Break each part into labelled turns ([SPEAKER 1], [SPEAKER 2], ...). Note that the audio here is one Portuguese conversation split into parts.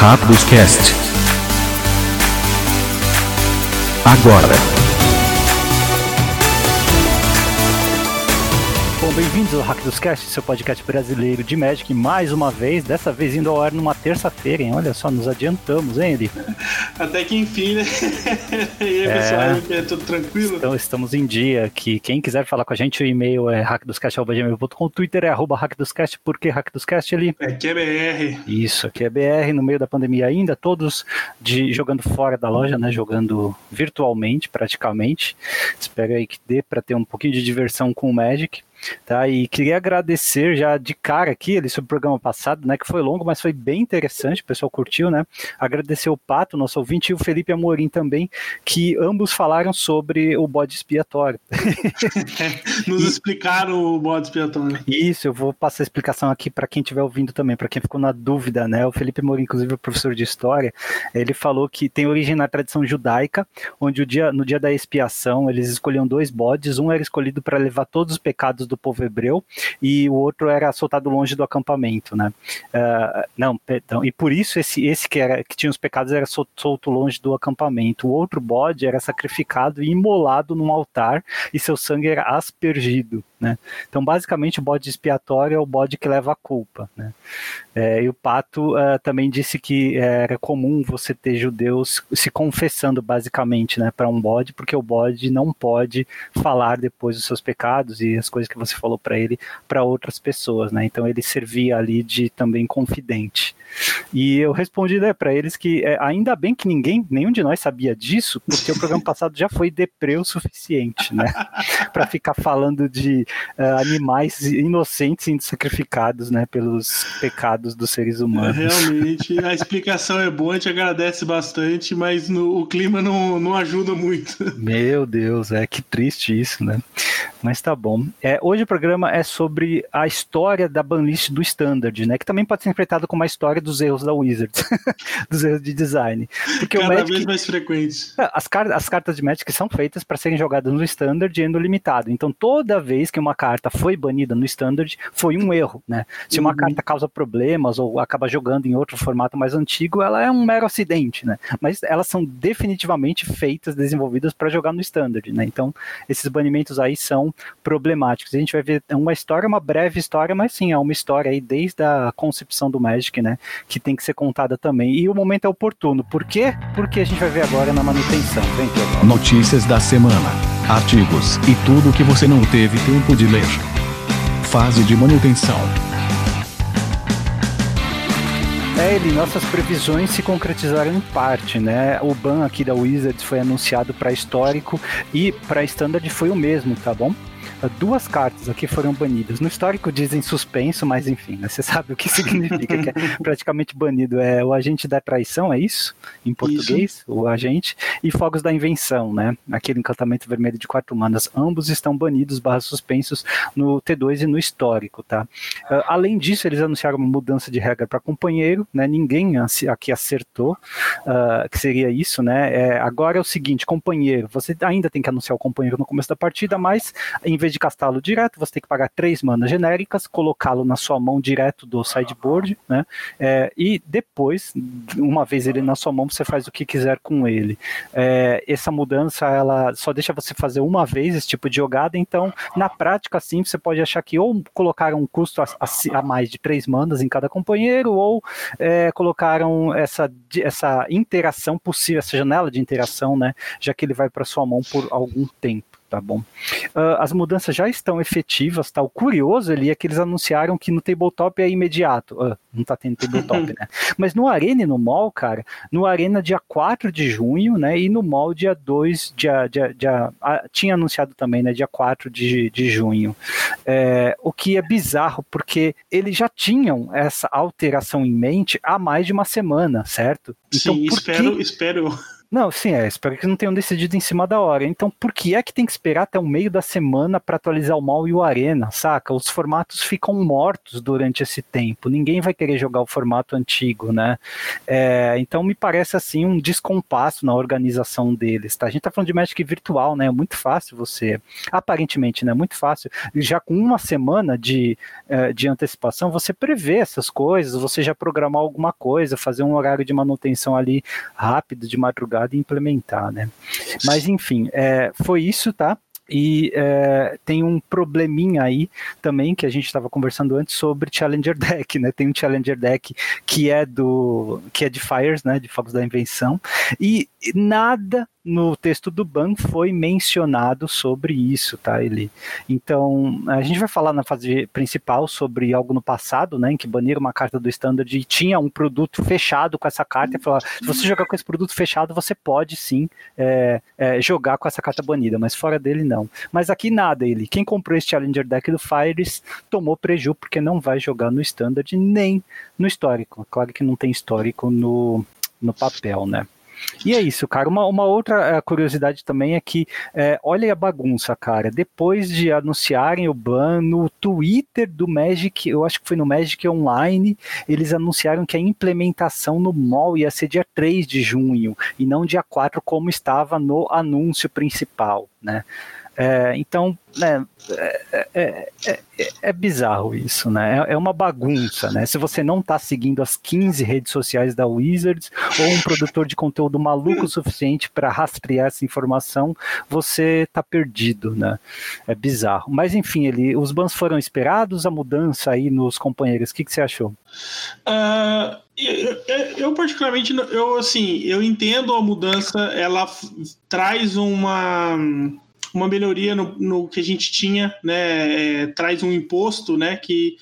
[SPEAKER 1] Rápidos Cast. Agora.
[SPEAKER 2] Bem-vindos ao Hack dos Cast, seu podcast brasileiro de Magic, mais uma vez, dessa vez indo ao ar numa terça-feira, hein? Olha só, nos adiantamos, hein, Eli?
[SPEAKER 3] Até que enfim, né? e aí, é... pessoal, é tudo tranquilo?
[SPEAKER 2] Então, estamos em dia aqui. Quem quiser falar com a gente, o e-mail é hackdoscast.gmail.com, o Twitter é arroba hackdoscast, por que Hack dos Cast, Eli?
[SPEAKER 3] Aqui é BR.
[SPEAKER 2] Isso, aqui é BR, no meio da pandemia ainda, todos de, jogando fora da loja, né? Jogando virtualmente, praticamente. Espero aí que dê para ter um pouquinho de diversão com o Magic. Tá? E queria agradecer já de cara aqui, ele sobre o programa passado, né, que foi longo, mas foi bem interessante, o pessoal curtiu, né? Agradecer o Pato, nosso ouvinte, e o Felipe Amorim também, que ambos falaram sobre o bode expiatório.
[SPEAKER 3] Nos e, explicaram o bode expiatório.
[SPEAKER 2] Isso, eu vou passar a explicação aqui para quem estiver ouvindo também, para quem ficou na dúvida, né? O Felipe Amorim, inclusive, é professor de história, ele falou que tem origem na tradição judaica, onde o dia, no dia da expiação eles escolhiam dois bodes, um era escolhido para levar todos os pecados do povo hebreu e o outro era soltado longe do acampamento, né? Uh, não, perdão. E por isso esse, esse que, era, que tinha os pecados era solto longe do acampamento. O outro bode era sacrificado e imolado num altar e seu sangue era aspergido. Né? Então, basicamente, o bode expiatório é o bode que leva a culpa. Né? É, e o Pato uh, também disse que era comum você ter judeus se confessando, basicamente, né, para um bode, porque o bode não pode falar depois dos seus pecados e as coisas que você falou para ele para outras pessoas. Né? Então, ele servia ali de também confidente. E eu respondi né, para eles que é, ainda bem que ninguém, nenhum de nós sabia disso, porque o programa passado já foi deprê o suficiente, né? para ficar falando de uh, animais inocentes sendo sacrificados, né, pelos pecados dos seres humanos.
[SPEAKER 3] É, realmente, a explicação é boa, a gente agradece bastante, mas no, o clima não, não ajuda muito.
[SPEAKER 2] Meu Deus, é que triste isso, né? Mas tá bom. É, hoje o programa é sobre a história da banlist do Standard, né? Que também pode ser interpretado como a história dos erros da Wizards, dos erros de design.
[SPEAKER 3] Porque Cada Magic, vez mais frequentes.
[SPEAKER 2] É, as, as cartas de Magic são feitas para serem jogadas no Standard e no limitado. Então toda vez que uma carta foi banida no Standard, foi um erro, né? Se uma uhum. carta causa problemas ou acaba jogando em outro formato mais antigo, ela é um mero acidente, né? Mas elas são definitivamente feitas, desenvolvidas para jogar no Standard, né? Então esses banimentos aí são problemáticos. A gente vai ver uma história, uma breve história, mas sim, é uma história aí desde a concepção do Magic, né? Que tem que ser contada também. E o momento é oportuno. Por quê? Porque a gente vai ver agora na manutenção. Vem,
[SPEAKER 1] Notícias da semana, artigos e tudo que você não teve tempo de ler. Fase de manutenção.
[SPEAKER 2] É, ele, nossas previsões se concretizaram em parte, né? O ban aqui da Wizards foi anunciado para histórico e para standard foi o mesmo, tá bom? Duas cartas aqui foram banidas. No histórico dizem suspenso, mas enfim, né, você sabe o que significa, que é praticamente banido. É o agente da traição, é isso? Em português, isso. o agente. E fogos da invenção, né? Aquele encantamento vermelho de quatro manas. Ambos estão banidos barra suspensos no T2 e no histórico, tá? Uh, além disso, eles anunciaram uma mudança de regra para companheiro, né? Ninguém aqui acertou uh, que seria isso, né? É, agora é o seguinte, companheiro, você ainda tem que anunciar o companheiro no começo da partida, mas em vez vez de castá-lo direto, você tem que pagar três manas genéricas, colocá-lo na sua mão direto do sideboard, né? É, e depois, uma vez ele na sua mão, você faz o que quiser com ele. É, essa mudança, ela só deixa você fazer uma vez esse tipo de jogada, então, na prática, sim, você pode achar que ou colocaram um custo a, a, a mais de três manas em cada companheiro, ou é, colocaram essa, essa interação possível, essa janela de interação, né? Já que ele vai para sua mão por algum tempo tá bom? Uh, as mudanças já estão efetivas, tá? O curioso ali é que eles anunciaram que no tabletop é imediato. Uh, não tá tendo tabletop, né? Mas no Arena e no Mall, cara, no Arena dia 4 de junho, né? E no Mall dia 2, dia, dia, dia ah, tinha anunciado também, né? Dia 4 de, de junho. É, o que é bizarro, porque eles já tinham essa alteração em mente há mais de uma semana, certo?
[SPEAKER 3] Então, Sim, espero, que... espero
[SPEAKER 2] Não, sim, é. Espero que não tenham decidido em cima da hora. Então, por que é que tem que esperar até o meio da semana para atualizar o mal e o Arena, saca? Os formatos ficam mortos durante esse tempo. Ninguém vai querer jogar o formato antigo, né? É, então, me parece assim um descompasso na organização deles, tá? A gente tá falando de Magic virtual, né? É muito fácil você, aparentemente, né? Muito fácil. Já com uma semana de, é, de antecipação, você prevê essas coisas, você já programar alguma coisa, fazer um horário de manutenção ali rápido, de madrugada e implementar, né? Mas enfim, é, foi isso, tá? E é, tem um probleminha aí também que a gente estava conversando antes sobre Challenger Deck, né? Tem um Challenger Deck que é do que é de Fires, né? De Fogos da Invenção e nada no texto do ban foi mencionado sobre isso, tá, Eli? Então, a gente vai falar na fase principal sobre algo no passado, né, em que baniram uma carta do Standard e tinha um produto fechado com essa carta e falou, se você jogar com esse produto fechado, você pode sim é, é, jogar com essa carta banida, mas fora dele não. Mas aqui nada, Eli. Quem comprou esse Challenger Deck do Fires tomou preju porque não vai jogar no Standard nem no histórico. Claro que não tem histórico no, no papel, né? E é isso, cara. Uma, uma outra eh, curiosidade também é que, é, olha a bagunça, cara. Depois de anunciarem o ban no Twitter do Magic, eu acho que foi no Magic Online, eles anunciaram que a implementação no mall ia ser dia 3 de junho e não dia 4, como estava no anúncio principal, né? É, então, né, é, é, é, é, bizarro isso, né? É, uma bagunça, né? Se você não está seguindo as 15 redes sociais da Wizards ou um produtor de conteúdo maluco o suficiente para rastrear essa informação, você está perdido, né? É bizarro. Mas enfim, ele, os bans foram esperados, a mudança aí nos companheiros. O que, que você achou?
[SPEAKER 3] Uh, eu, eu, particularmente, eu assim, eu entendo a mudança, ela traz uma uma melhoria no, no que a gente tinha, né? É, traz um imposto, né? Que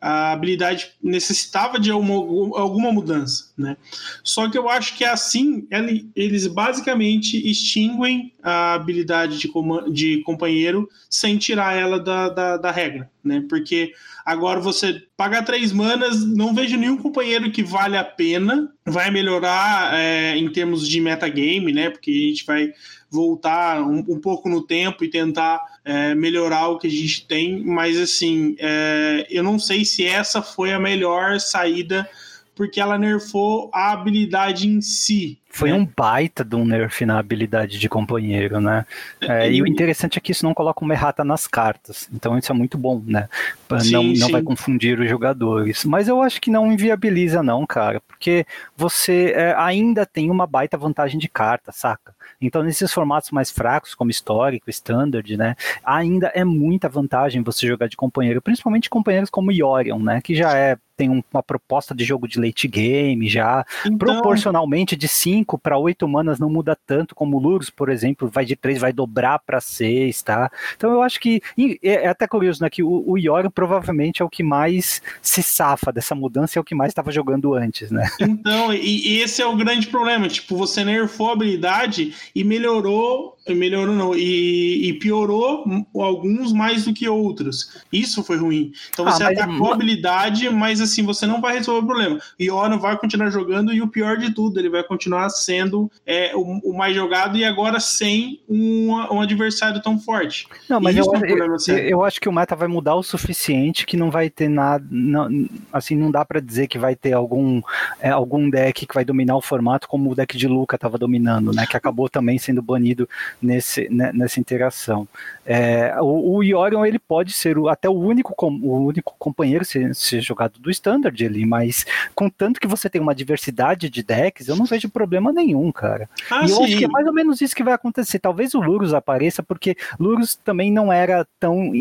[SPEAKER 3] a habilidade necessitava de uma, alguma mudança, né? Só que eu acho que assim eles basicamente extinguem a habilidade de, de companheiro sem tirar ela da, da, da, regra, né? Porque agora você paga três manas, não vejo nenhum companheiro que vale a pena, vai melhorar é, em termos de metagame, né? Porque a gente vai voltar um, um pouco no tempo e tentar é, melhorar o que a gente tem, mas assim, é, eu não sei se essa foi a melhor saída porque ela nerfou a habilidade em si.
[SPEAKER 2] Foi né? um baita de um nerf na habilidade de companheiro, né? É, e o interessante é que isso não coloca uma errata nas cartas, então isso é muito bom, né? Sim, não, não vai confundir os jogadores. Mas eu acho que não inviabiliza, não, cara, porque você é, ainda tem uma baita vantagem de carta, saca? Então, nesses formatos mais fracos, como histórico, standard, né, ainda é muita vantagem você jogar de companheiro, principalmente companheiros como Yorion, né, que já é tem uma proposta de jogo de late game já, então... proporcionalmente de 5 para 8 manas não muda tanto como o Lurus, por exemplo, vai de 3, vai dobrar para 6, tá? Então eu acho que, é, é até curioso, né, que o, o Yorion provavelmente é o que mais se safa dessa mudança, é o que mais estava jogando antes, né?
[SPEAKER 3] Então, e, e esse é o grande problema, tipo, você nerfou a habilidade e melhorou, melhorou não, e, e, piorou alguns mais do que outros. Isso foi ruim. Então você ah, atacou a habilidade, mas assim, você não vai resolver o problema. E o vai continuar jogando e o pior de tudo, ele vai continuar sendo é, o, o, mais jogado e agora sem um, um adversário tão forte.
[SPEAKER 2] Não, mas eu, é um eu, eu, acho que o meta vai mudar o suficiente que não vai ter nada, não, assim, não dá para dizer que vai ter algum, é, algum deck que vai dominar o formato como o deck de Luca estava dominando, né, que acabou também sendo banido nesse, né, nessa interação. É, o, o Yorion ele pode ser o, até o único, o único companheiro ser, ser jogado do standard ali, mas contanto que você tem uma diversidade de decks, eu não vejo problema nenhum, cara. Ah, e eu sim. acho que é mais ou menos isso que vai acontecer. Talvez o Lurus apareça, porque Lurus também não era tão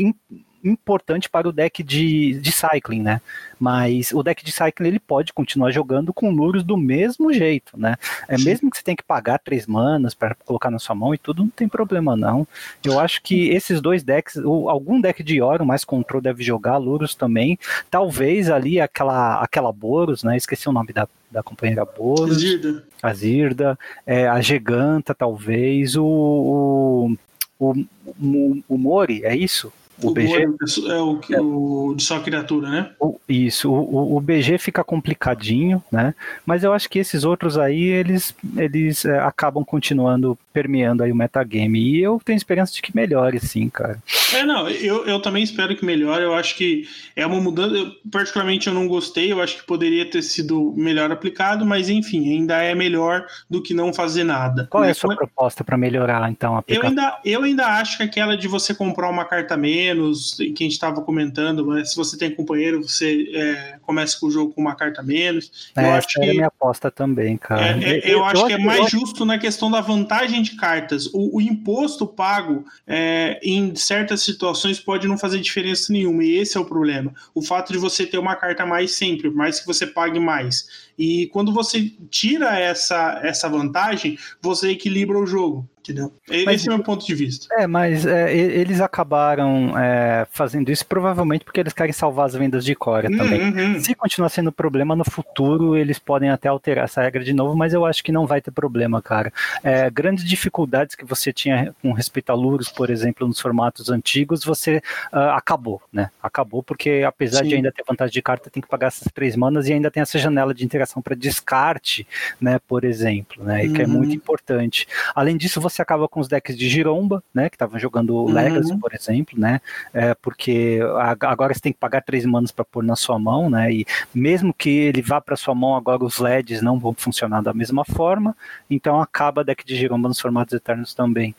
[SPEAKER 2] importante para o deck de, de cycling, né? Mas o deck de cycling ele pode continuar jogando com Lurus do mesmo jeito, né? É mesmo que você tenha que pagar três manas para colocar na sua mão e tudo, não tem problema não. Eu acho que esses dois decks, algum deck de Oro mais control deve jogar, Lurus também. Talvez ali aquela aquela Boros, né? Esqueci o nome da da companheira Boros, Zirda. a Zirda, é, a Giganta, talvez, o, o, o, o Mori, é isso? O, o BG
[SPEAKER 3] é o, é o de só criatura, né?
[SPEAKER 2] Isso, o, o BG fica complicadinho, né? Mas eu acho que esses outros aí, eles, eles é, acabam continuando permeando aí o metagame. E eu tenho esperança de que melhore, sim, cara.
[SPEAKER 3] É, não, eu, eu também espero que melhore. Eu acho que é uma mudança. Eu, particularmente eu não gostei, eu acho que poderia ter sido melhor aplicado, mas enfim, ainda é melhor do que não fazer nada.
[SPEAKER 2] Qual é a sua proposta para melhorar, então, a
[SPEAKER 3] eu ainda, eu ainda acho que aquela de você comprar uma carta menos, que a gente estava comentando, mas se você tem companheiro, você é, começa com o jogo com uma carta menos.
[SPEAKER 2] É, eu acho que, é minha aposta também, cara.
[SPEAKER 3] É, é, eu, eu, acho eu que é mais justo na questão da vantagem de cartas. O, o imposto pago é, em certas situações pode não fazer diferença nenhuma, e esse é o problema. O fato de você ter uma carta mais sempre, mais que você pague mais. E quando você tira essa, essa vantagem, você equilibra o jogo. Entendeu? Mas, Esse é o meu ponto de vista.
[SPEAKER 2] É, mas é, eles acabaram é, fazendo isso provavelmente porque eles querem salvar as vendas de Core também. Uhum. Se continuar sendo problema no futuro, eles podem até alterar essa regra de novo, mas eu acho que não vai ter problema, cara. É, grandes dificuldades que você tinha com respeito a Lurus, por exemplo, nos formatos antigos, você uh, acabou, né? Acabou porque apesar Sim. de ainda ter vantagem de carta, tem que pagar essas três manas e ainda tem essa janela de interação para descarte, né? Por exemplo, né? Uhum. que é muito uhum. importante. Além disso, você acaba com os decks de Giromba, né? Que estavam jogando uhum. Legacy, por exemplo, né? É, porque agora você tem que pagar três manas para pôr na sua mão, né? E mesmo que ele vá para sua mão, agora os LEDs não vão funcionar da mesma forma, então acaba deck de Giromba nos formatos eternos também.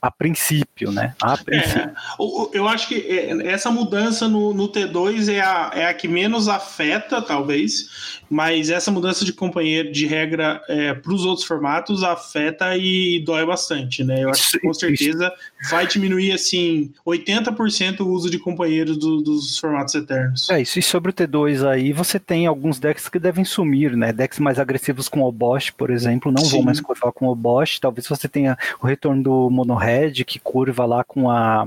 [SPEAKER 2] A princípio, né? A princípio. É,
[SPEAKER 3] eu acho que é, essa mudança no, no T2 é a, é a que menos afeta, talvez, mas essa mudança de companheiro de regra é, para os outros formatos afeta e dói bastante, né? Eu acho que com certeza vai diminuir assim 80% o uso de companheiros do, dos formatos eternos.
[SPEAKER 2] É isso. E sobre o T2 aí, você tem alguns decks que devem sumir, né? Decks mais agressivos com o Bosch, por exemplo, não Sim. vão mais curvar com o Bosch. Talvez você tenha o retorno do Mono Red, que curva lá com a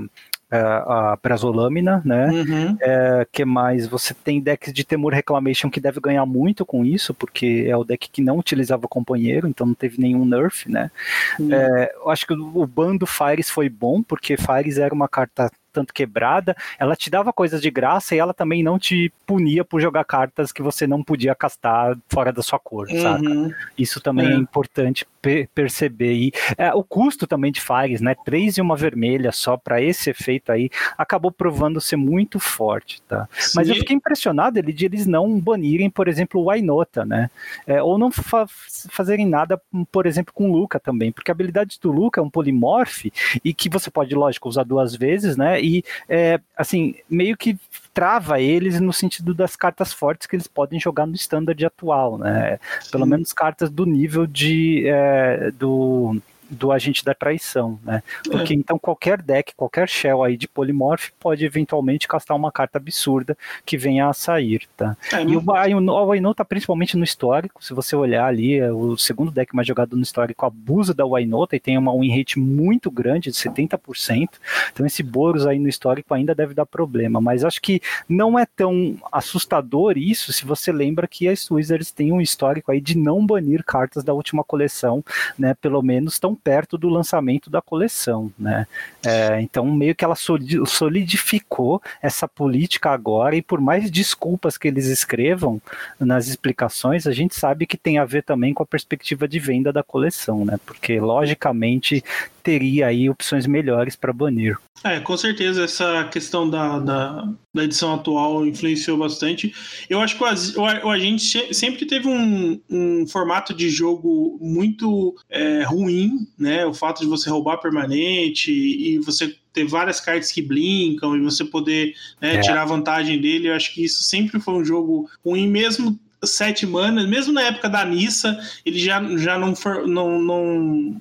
[SPEAKER 2] a prazolâmina, né? Uhum. É, que mais? Você tem decks de Temur Reclamation que deve ganhar muito com isso, porque é o deck que não utilizava companheiro, então não teve nenhum nerf, né? Uhum. É, eu acho que o, o bando Fires foi bom, porque Fires era uma carta tanto quebrada, ela te dava coisas de graça e ela também não te punia por jogar cartas que você não podia castar fora da sua cor, uhum. saca? Isso também é, é importante perceber. E é, o custo também de Fires, né? Três e uma vermelha só para esse efeito aí, acabou provando ser muito forte, tá? Sim. Mas eu fiquei impressionado ele, de eles não banirem, por exemplo, o Ainota, né? É, ou não fa fazerem nada, por exemplo, com o Luca também, porque a habilidade do Luca é um polimorfe e que você pode, lógico, usar duas vezes, né? E, é, assim, meio que trava eles no sentido das cartas fortes que eles podem jogar no standard atual, né? Pelo menos cartas do nível de é, do do agente da traição, né? Porque é. então qualquer deck, qualquer shell aí de polimorph pode eventualmente castar uma carta absurda que venha a sair, tá? É, e o, Waino tá principalmente no histórico, se você olhar ali, é o segundo deck mais jogado no histórico abusa da Wainota e tem uma win rate muito grande, de 70%, então esse Boros aí no histórico ainda deve dar problema, mas acho que não é tão assustador isso se você lembra que as Wizards têm um histórico aí de não banir cartas da última coleção, né, pelo menos tão perto do lançamento da coleção, né? É, então meio que ela solidificou essa política agora e por mais desculpas que eles escrevam nas explicações, a gente sabe que tem a ver também com a perspectiva de venda da coleção, né? Porque logicamente teria aí opções melhores para banir.
[SPEAKER 3] É, com certeza essa questão da, da, da, edição atual influenciou bastante. Eu acho que o, o, a gente sempre teve um, um formato de jogo muito é, ruim, né? O fato de você roubar permanente e você ter várias cartas que blinkam e você poder né, é. tirar vantagem dele, eu acho que isso sempre foi um jogo ruim, mesmo sete manas, mesmo na época da Nissa, ele já, já não, for, não, não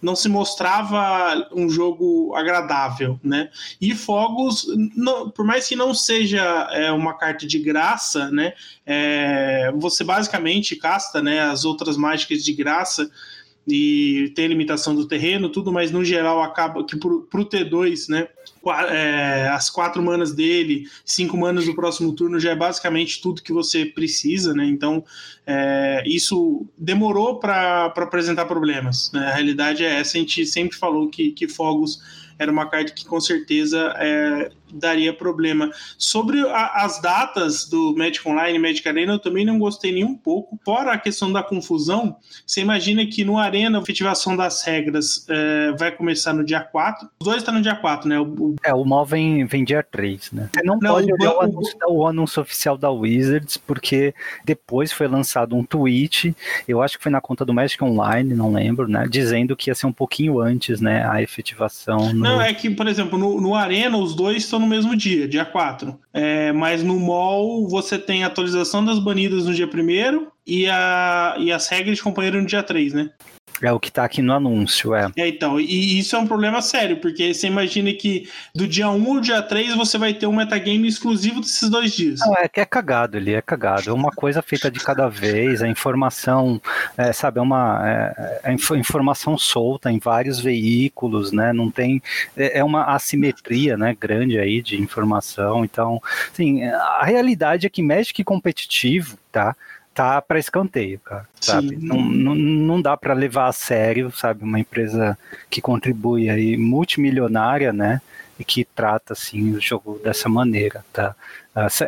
[SPEAKER 3] não se mostrava um jogo agradável, né? E Fogos, não, por mais que não seja é, uma carta de graça, né? É, você basicamente casta, né? As outras mágicas de graça e tem limitação do terreno, tudo, mas no geral acaba que pro, pro T2, né? é, as quatro manas dele, cinco manas do próximo turno já é basicamente tudo que você precisa, né? Então é, isso demorou para apresentar problemas. Né? A realidade é essa, a gente sempre falou que, que Fogos era uma carta que com certeza é, daria problema. Sobre a, as datas do Magic Online e Magic Arena, eu também não gostei nem um pouco. Fora a questão da confusão, você imagina que no Arena a efetivação das regras é, vai começar no dia 4. Os dois estão tá no dia 4, né? O,
[SPEAKER 2] o... É, o mal vem, vem dia 3, né? Você não, não pode olhar o, anúncio, o anúncio oficial da Wizards, porque depois foi lançado um tweet, eu acho que foi na conta do Magic Online, não lembro, né? Dizendo que ia ser um pouquinho antes, né? A efetivação.
[SPEAKER 3] No... Não, é que, por exemplo, no, no Arena, os dois estão no mesmo dia, dia 4. É, mas no mall você tem a atualização das banidas no dia 1 e, e as regras de companheiro no dia 3, né?
[SPEAKER 2] É o que tá aqui no anúncio, é.
[SPEAKER 3] É, então, e isso é um problema sério, porque você imagina que do dia 1 ao dia 3 você vai ter um metagame exclusivo desses dois dias.
[SPEAKER 2] Não, é que é cagado ali, é cagado. É uma coisa feita de cada vez, a informação, é, sabe, é uma é, é informação solta em vários veículos, né? Não tem. É, é uma assimetria, né, grande aí de informação. Então, assim, a realidade é que Magic competitivo, tá? Tá para escanteio, cara, sabe? Não, não, não dá para levar a sério, sabe? Uma empresa que contribui aí multimilionária, né? E que trata assim o jogo dessa maneira, tá?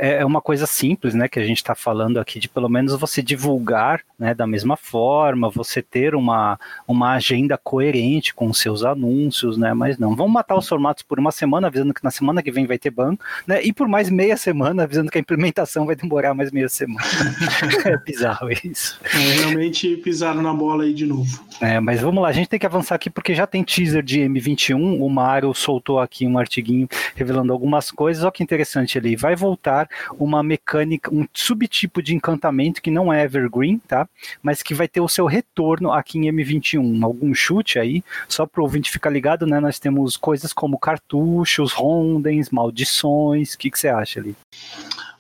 [SPEAKER 2] É, é uma coisa simples, né, que a gente está falando aqui, de pelo menos você divulgar né, da mesma forma, você ter uma, uma agenda coerente com os seus anúncios, né, mas não, vamos matar os formatos por uma semana, avisando que na semana que vem vai ter banco, né, e por mais meia semana, avisando que a implementação vai demorar mais meia semana. é bizarro isso.
[SPEAKER 3] É, realmente pisaram na bola aí de novo.
[SPEAKER 2] É, mas vamos lá, a gente tem que avançar aqui porque já tem teaser de M21, o Mário soltou aqui um artiguinho revelando algumas coisas, olha que interessante ali, vai voltar voltar uma mecânica, um subtipo de encantamento que não é evergreen, tá? Mas que vai ter o seu retorno aqui em M21. Algum chute aí, só para o ouvinte ficar ligado, né? Nós temos coisas como cartuchos, rondens, maldições. O que, que você acha ali?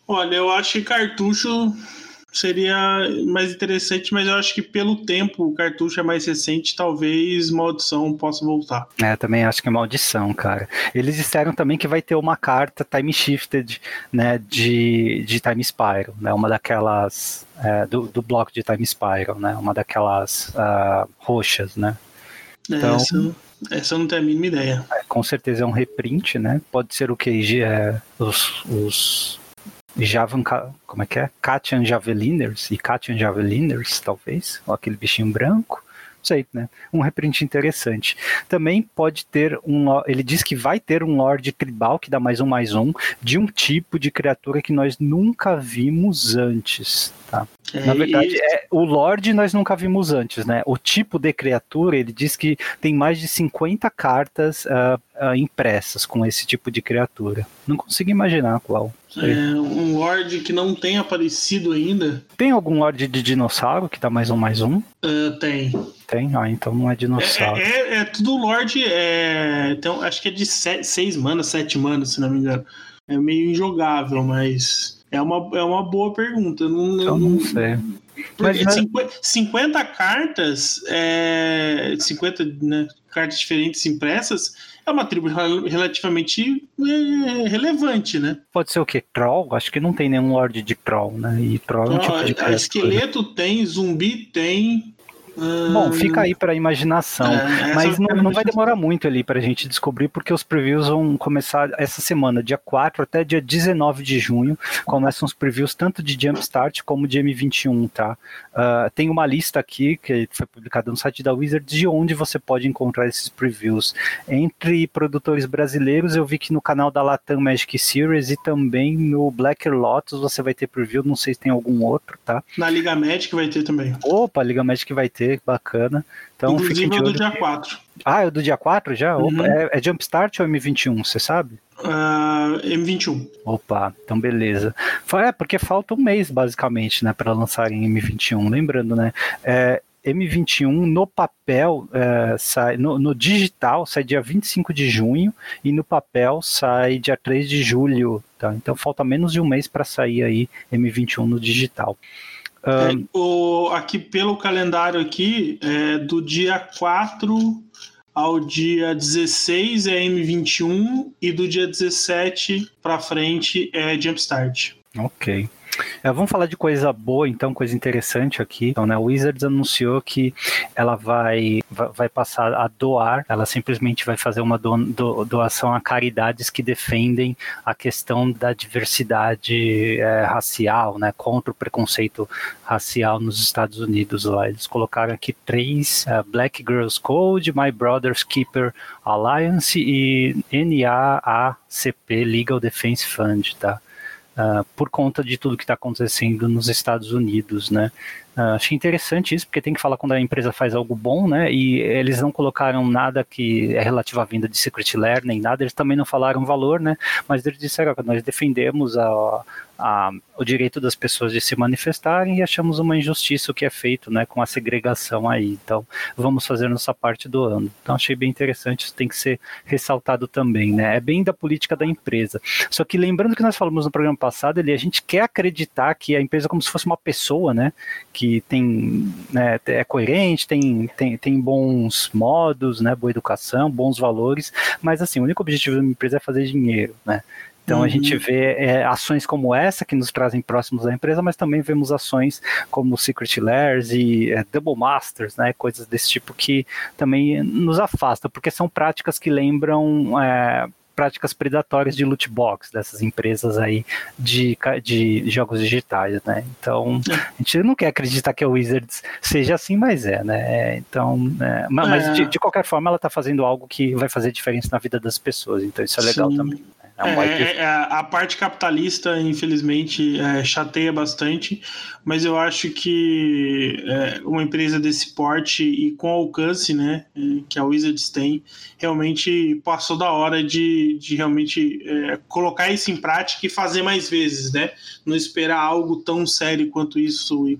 [SPEAKER 3] Olha, eu acho que cartucho seria mais interessante, mas eu acho que pelo tempo o cartucho é mais recente, talvez Maldição possa voltar.
[SPEAKER 2] É, também acho que é Maldição, cara. Eles disseram também que vai ter uma carta Time Shifted, né, de, de Time Spiral, né, uma daquelas, é, do, do bloco de Time Spiral, né, uma daquelas uh, roxas, né.
[SPEAKER 3] É, então, essa, essa eu não tenho a mínima ideia.
[SPEAKER 2] É, com certeza é um reprint, né, pode ser o que é, os, os Javan, como é que é? Katian Javeliners e Katian Javeliners, talvez, ou aquele bichinho branco. Não sei, né? Um reprint interessante. Também pode ter um. Ele diz que vai ter um Lorde Tribal que dá mais um mais um de um tipo de criatura que nós nunca vimos antes. Tá? É, Na verdade, e... é, o Lorde nós nunca vimos antes, né? O tipo de criatura, ele diz que tem mais de 50 cartas uh, uh, impressas com esse tipo de criatura. Não consigo imaginar qual.
[SPEAKER 3] É, um Lorde que não tem aparecido ainda.
[SPEAKER 2] Tem algum Lorde de dinossauro que dá mais um mais um?
[SPEAKER 3] Uh, tem.
[SPEAKER 2] Tem? Ah, então não é dinossauro.
[SPEAKER 3] É, é, é tudo Lorde. Então, acho que é de seis manas, sete manas, se não me engano. É meio injogável, mas. É uma, é uma boa pergunta. Não,
[SPEAKER 2] eu não sei.
[SPEAKER 3] Mas, 50, 50 cartas, é, 50 né, cartas diferentes impressas, é uma tribo relativamente é, relevante, né?
[SPEAKER 2] Pode ser o quê? Troll? Acho que não tem nenhum Lorde de Troll, né? E Troll é um tipo de.
[SPEAKER 3] Esqueleto tem, zumbi tem,
[SPEAKER 2] Bom, fica aí para imaginação. É, mas não, não vai demorar muito ali para a gente descobrir, porque os previews vão começar essa semana, dia 4 até dia 19 de junho. Começam os previews tanto de Jumpstart como de M21, tá? Uh, tem uma lista aqui que foi publicada no site da Wizards de onde você pode encontrar esses previews. Entre produtores brasileiros, eu vi que no canal da Latam Magic Series e também no Blacker Lotus você vai ter preview, não sei se tem algum outro, tá?
[SPEAKER 3] Na Liga Magic vai ter também.
[SPEAKER 2] Opa, Liga Magic vai ter bacana. Então,
[SPEAKER 3] Inclusive é do dia 4.
[SPEAKER 2] Ah, é do dia 4 já? Uhum. É, é Jumpstart ou M21, você sabe?
[SPEAKER 3] Uh, M21.
[SPEAKER 2] Opa, então beleza. É, porque falta um mês, basicamente, né, para lançarem M21. Lembrando, né? É, M21 no papel, é, sai, no, no, digital sai dia 25 de junho e no papel sai dia 3 de julho. Tá? Então falta menos de um mês para sair aí M21 no digital.
[SPEAKER 3] É, o, aqui pelo calendário aqui, é, do dia 4 ao dia 16 é M21 e do dia 17 para frente é Jumpstart.
[SPEAKER 2] Ok. É, vamos falar de coisa boa, então, coisa interessante aqui. Então, né, a Wizards anunciou que ela vai, vai passar a doar, ela simplesmente vai fazer uma do, do, doação a caridades que defendem a questão da diversidade é, racial, né, contra o preconceito racial nos Estados Unidos. Lá. Eles colocaram aqui três: uh, Black Girls Code, My Brother's Keeper Alliance e NAACP Legal Defense Fund, tá? Uh, por conta de tudo que está acontecendo nos Estados Unidos, né? Uh, achei interessante isso, porque tem que falar quando a empresa faz algo bom, né? E eles não colocaram nada que é relativo à vinda de Secret Lair, nem nada, eles também não falaram valor, né? Mas eles disseram que nós defendemos a, a, o direito das pessoas de se manifestarem e achamos uma injustiça o que é feito né, com a segregação aí. Então, vamos fazer nossa parte do ano. Então, achei bem interessante, isso tem que ser ressaltado também. Né? É bem da política da empresa. Só que lembrando que nós falamos no programa passado, ele, a gente quer acreditar que a empresa é como se fosse uma pessoa, né? Que tem, né, é coerente, tem, tem, tem bons modos, né, boa educação, bons valores, mas assim, o único objetivo da empresa é fazer dinheiro, né? Então uhum. a gente vê é, ações como essa que nos trazem próximos da empresa, mas também vemos ações como Secret Lairs e é, Double Masters, né, coisas desse tipo que também nos afastam, porque são práticas que lembram é, práticas predatórias de loot box dessas empresas aí de, de jogos digitais, né? Então, a gente não quer acreditar que a Wizards seja assim, mas é, né? Então, é, mas é. De, de, qualquer forma, ela está fazendo algo que vai fazer diferença na vida das pessoas, então isso é legal Sim. também.
[SPEAKER 3] É, é, é, a parte capitalista, infelizmente, é, chateia bastante, mas eu acho que é, uma empresa desse porte e com alcance, né, é, que a Wizards tem, realmente passou da hora de, de realmente é, colocar isso em prática e fazer mais vezes, né? Não esperar algo tão sério quanto isso. E,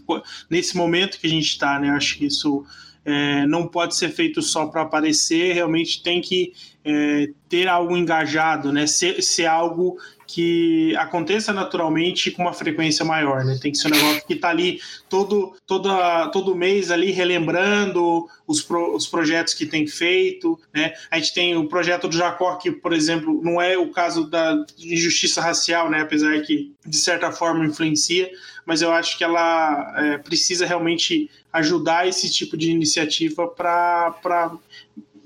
[SPEAKER 3] nesse momento que a gente está, né? Acho que isso é, não pode ser feito só para aparecer, realmente tem que é, ter algo engajado, né? Ser, ser, algo que aconteça naturalmente com uma frequência maior, né? Tem que ser um negócio que está ali todo, toda, todo mês ali relembrando os, pro, os projetos que tem feito, né? A gente tem o projeto do Jacó, que, por exemplo, não é o caso da injustiça racial, né? Apesar que, de certa forma, influencia, mas eu acho que ela é, precisa realmente ajudar esse tipo de iniciativa para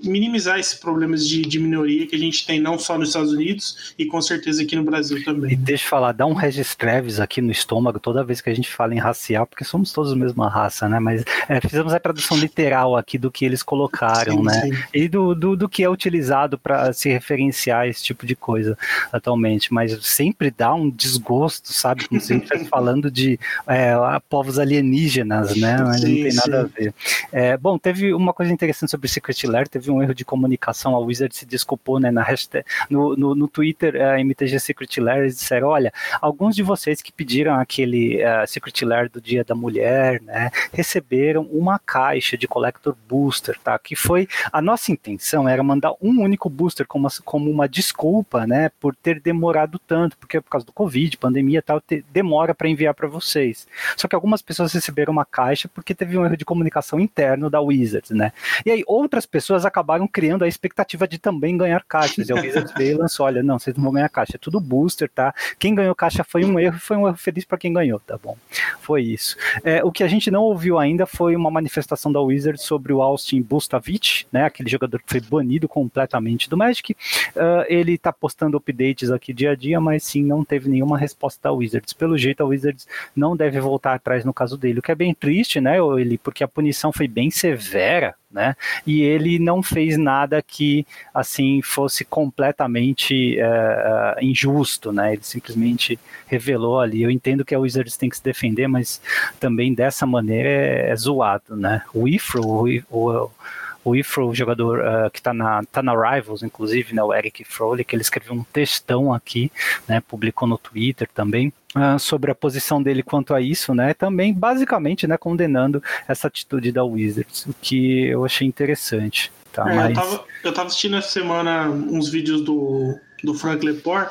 [SPEAKER 3] minimizar esses problemas de, de, minoria que a gente tem não só nos Estados Unidos e com certeza aqui no Brasil também.
[SPEAKER 2] E deixa eu falar, dá um Regis Treves aqui no estômago toda vez que a gente fala em racial, porque somos todos a mesma raça, né? Mas é, fizemos a tradução literal aqui do que eles colocaram, sim, né? Sim. E do, do, do, que é utilizado para se referenciar a esse tipo de coisa atualmente. Mas sempre dá um desgosto, sabe? Como se a gente estivesse falando de é, povos alienígenas, né? Mas sim, não tem nada a ver. É, bom, teve uma coisa interessante sobre Secret Lair, teve um erro de comunicação, a Wizard se desculpou, né, na hashtag, no, no, no Twitter, a MTG Secret Lair, disseram, olha, alguns de vocês que pediram aquele uh, Secret Lair do Dia da Mulher, né, receberam uma caixa de Collector Booster, tá, que foi, a nossa intenção era mandar um único booster como, como uma desculpa, né, por ter demorado tanto, porque por causa do Covid, pandemia e tal, te, demora para enviar para vocês. Só que algumas pessoas receberam uma caixa porque teve um erro de comunicação interno da Wizards, né, e aí outras pessoas acabaram acabaram criando a expectativa de também ganhar caixas. E o Wizards veio e lançou: olha, não, vocês não vão ganhar caixa, é tudo booster, tá? Quem ganhou caixa foi um erro e foi um erro feliz para quem ganhou, tá bom? Foi isso. É, o que a gente não ouviu ainda foi uma manifestação da Wizards sobre o Austin Bustavich, né? Aquele jogador que foi banido completamente do Magic. Uh, ele tá postando updates aqui dia a dia, mas sim, não teve nenhuma resposta da Wizards. Pelo jeito, a Wizards não deve voltar atrás no caso dele, o que é bem triste, né, ele, porque a punição foi bem severa né? E ele não fez nada que assim fosse completamente uh, injusto, né? Ele simplesmente revelou ali. Eu entendo que a Wizards tem que se defender, mas também dessa maneira é, é zoado, né? O Ifro, o, o o Ifro, o jogador uh, que está na, tá na Rivals, inclusive, né, o Eric Froley, que ele escreveu um textão aqui, né, publicou no Twitter também, uh, sobre a posição dele quanto a isso, né, também basicamente, né, condenando essa atitude da Wizards, o que eu achei interessante. Tá,
[SPEAKER 3] é, mas... eu, tava, eu tava assistindo essa semana uns vídeos do, do Frank Lepore,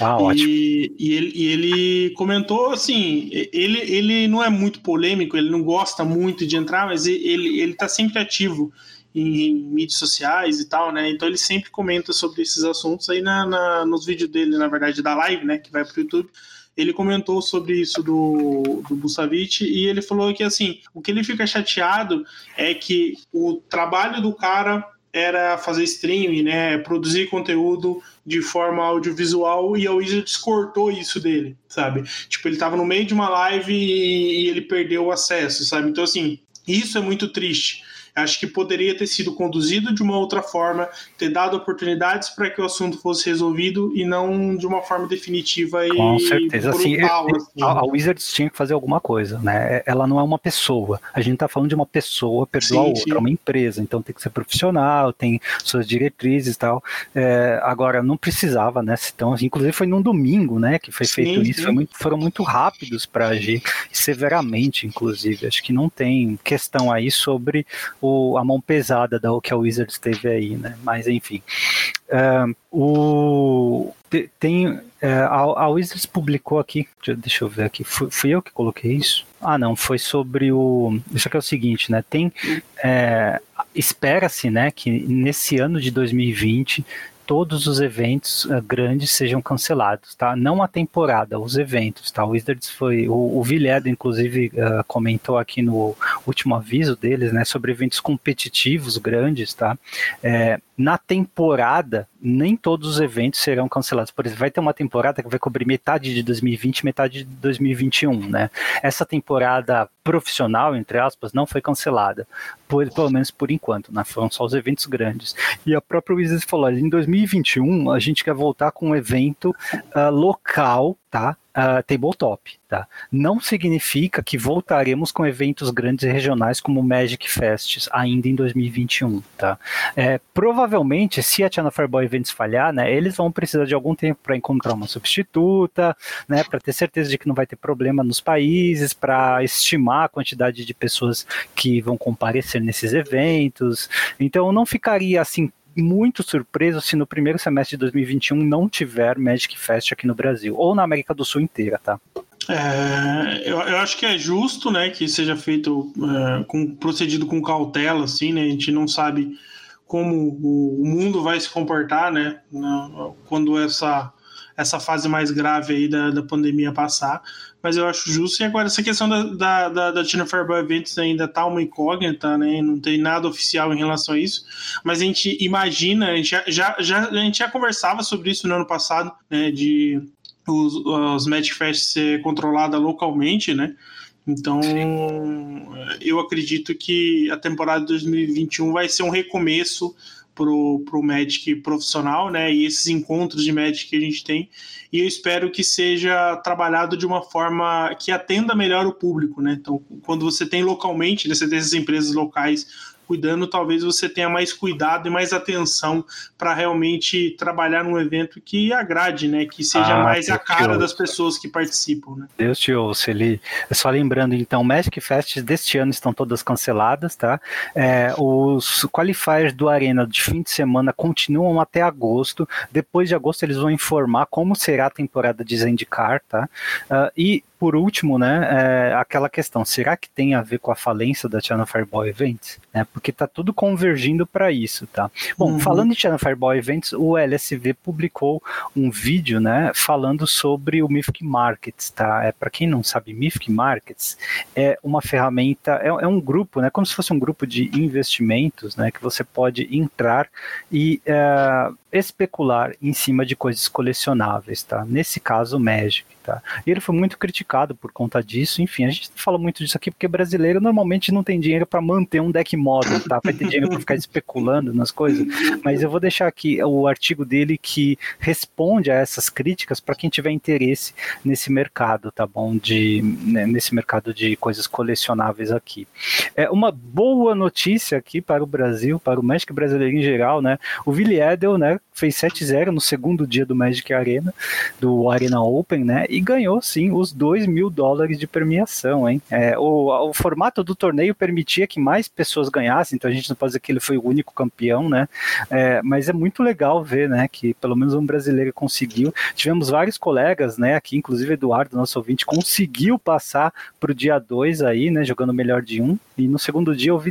[SPEAKER 3] ah, e. E ele, e ele comentou assim: ele, ele não é muito polêmico, ele não gosta muito de entrar, mas ele, ele tá sempre ativo em, em, mídias sociais e tal, né? Então ele sempre comenta sobre esses assuntos aí na, na, nos vídeos dele, na verdade, da live, né? Que vai pro YouTube. Ele comentou sobre isso do, do Busavic e ele falou que assim, o que ele fica chateado é que o trabalho do cara era fazer streaming, né, produzir conteúdo de forma audiovisual e a Wizards cortou isso dele, sabe? Tipo, ele tava no meio de uma live e ele perdeu o acesso, sabe? Então, assim, isso é muito triste. Acho que poderia ter sido conduzido de uma outra forma, ter dado oportunidades para que o assunto fosse resolvido e não de uma forma definitiva e
[SPEAKER 2] Com certeza, brutal, assim, assim. A, a, Wizards tinha que fazer alguma coisa, né? Ela não é uma pessoa. A gente está falando de uma pessoa perdoa a outra, sim. é uma empresa, então tem que ser profissional, tem suas diretrizes e tal. É, agora, não precisava, né? Então, inclusive foi num domingo, né, que foi feito sim, isso, foi muito, foram muito rápidos para agir, severamente, inclusive. Acho que não tem questão aí sobre o, a mão pesada da que a Wizards teve aí, né? Mas enfim. Uh, o, tem, uh, a, a, Wizards publicou aqui, deixa eu ver aqui, fui, fui, eu que coloquei isso? Ah, não, foi sobre o. Isso aqui é o seguinte, né? Tem. É, Espera-se, né, que nesse ano de 2020 todos os eventos uh, grandes sejam cancelados, tá? Não a temporada, os eventos, tá? O Wizards foi, o, o Vilhedo, inclusive, uh, comentou aqui no último aviso deles, né, sobre eventos competitivos grandes, tá? É, na temporada, nem todos os eventos serão cancelados. Por exemplo, vai ter uma temporada que vai cobrir metade de 2020 e metade de 2021, né? Essa temporada profissional, entre aspas, não foi cancelada, por, pelo menos por enquanto, né? Foram só os eventos grandes. E a própria Wizards falou, em 2021 a gente quer voltar com um evento uh, local, tá? Uh, tabletop, tá? Não significa que voltaremos com eventos grandes e regionais como Magic Fests ainda em 2021, tá? É, provavelmente, se a Channel Fireboy Events falhar, né, eles vão precisar de algum tempo para encontrar uma substituta, né, para ter certeza de que não vai ter problema nos países, para estimar a quantidade de pessoas que vão comparecer nesses eventos. Então, não ficaria assim muito surpreso se no primeiro semestre de 2021 não tiver Magic Fest aqui no Brasil, ou na América do Sul inteira, tá?
[SPEAKER 3] É, eu, eu, acho que é justo, né, que seja feito é, com procedido com cautela, assim, né? A gente não sabe como o, o mundo vai se comportar, né, quando essa essa fase mais grave aí da, da pandemia passar mas eu acho justo. E agora, essa questão da, da, da, da China Fireball Events ainda tá uma incógnita, né? Não tem nada oficial em relação a isso. Mas a gente imagina, a gente já, já, já, a gente já conversava sobre isso no ano passado, né? De os, os Magic Fest ser controlada localmente, né? Então, eu acredito que a temporada de 2021 vai ser um recomeço pro, pro Magic profissional, né? E esses encontros de Magic que a gente tem. E eu espero que seja trabalhado de uma forma que atenda melhor o público, né? Então, quando você tem localmente, né, você tem essas empresas locais cuidando, talvez você tenha mais cuidado e mais atenção para realmente trabalhar num evento que agrade, né? Que seja ah, mais a cara das pessoas que participam, né?
[SPEAKER 2] Deus te ouça, ele. Só lembrando, então, Magic Fest deste ano estão todas canceladas, tá? É, os qualifiers do Arena de fim de semana continuam até agosto. Depois de agosto, eles vão informar como será a temporada de Zendikar, tá? Uh, e por último, né, é aquela questão, será que tem a ver com a falência da Channel Fireball Events? É, porque tá tudo convergindo para isso, tá? Bom, uhum. falando de Channel Fireball Events, o LSV publicou um vídeo, né, falando sobre o Mythic Markets, tá? É para quem não sabe, Mythic Markets é uma ferramenta, é, é, um grupo, né, como se fosse um grupo de investimentos, né, que você pode entrar e é, especular em cima de coisas colecionáveis, tá? Nesse caso, Magic, tá? E ele foi muito criticado por conta disso. Enfim, a gente fala muito disso aqui porque brasileiro normalmente não tem dinheiro para manter um deck model, tá? Vai ter dinheiro para ficar especulando nas coisas. Mas eu vou deixar aqui o artigo dele que responde a essas críticas para quem tiver interesse nesse mercado, tá bom? De né, nesse mercado de coisas colecionáveis aqui. É uma boa notícia aqui para o Brasil, para o Magic brasileiro em geral, né? O Willie Edel, né? fez 7-0 no segundo dia do Magic Arena, do Arena Open, né? E ganhou sim os dois 2 mil dólares de premiação, hein? É, o, o formato do torneio permitia que mais pessoas ganhassem, então a gente não pode dizer que ele foi o único campeão, né? É, mas é muito legal ver, né, que pelo menos um brasileiro conseguiu. Tivemos vários colegas, né, aqui, inclusive Eduardo, nosso ouvinte, conseguiu passar para o dia 2 aí, né, jogando melhor de um, e no segundo dia o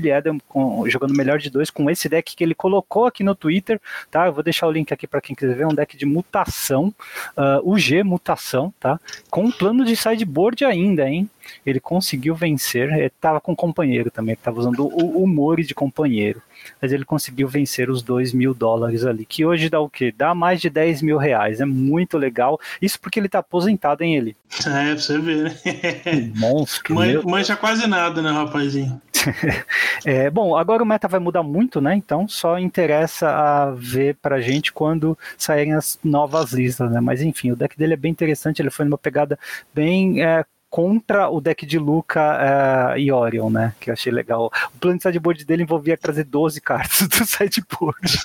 [SPEAKER 2] com, jogando melhor de dois com esse deck que ele colocou aqui no Twitter, tá? Eu vou deixar o link aqui para quem quiser ver, um deck de mutação, uh, UG mutação, tá? Com um plano de sideboard ainda, hein? Ele conseguiu vencer, ele tava com companheiro também, que tava usando o humor de companheiro mas ele conseguiu vencer os 2 mil dólares ali, que hoje dá o quê? Dá mais de 10 mil reais, é muito legal, isso porque ele tá aposentado, em ele.
[SPEAKER 3] É, pra você ver, né?
[SPEAKER 2] monstro.
[SPEAKER 3] Man, mancha quase nada, né, rapazinho?
[SPEAKER 2] é, bom, agora o meta vai mudar muito, né? Então só interessa a ver pra gente quando saírem as novas listas, né? Mas enfim, o deck dele é bem interessante, ele foi numa pegada bem é, contra o deck de Luca uh, e Orion, né? Que eu achei legal. O plano de sideboard dele envolvia trazer 12 cartas do sideboard.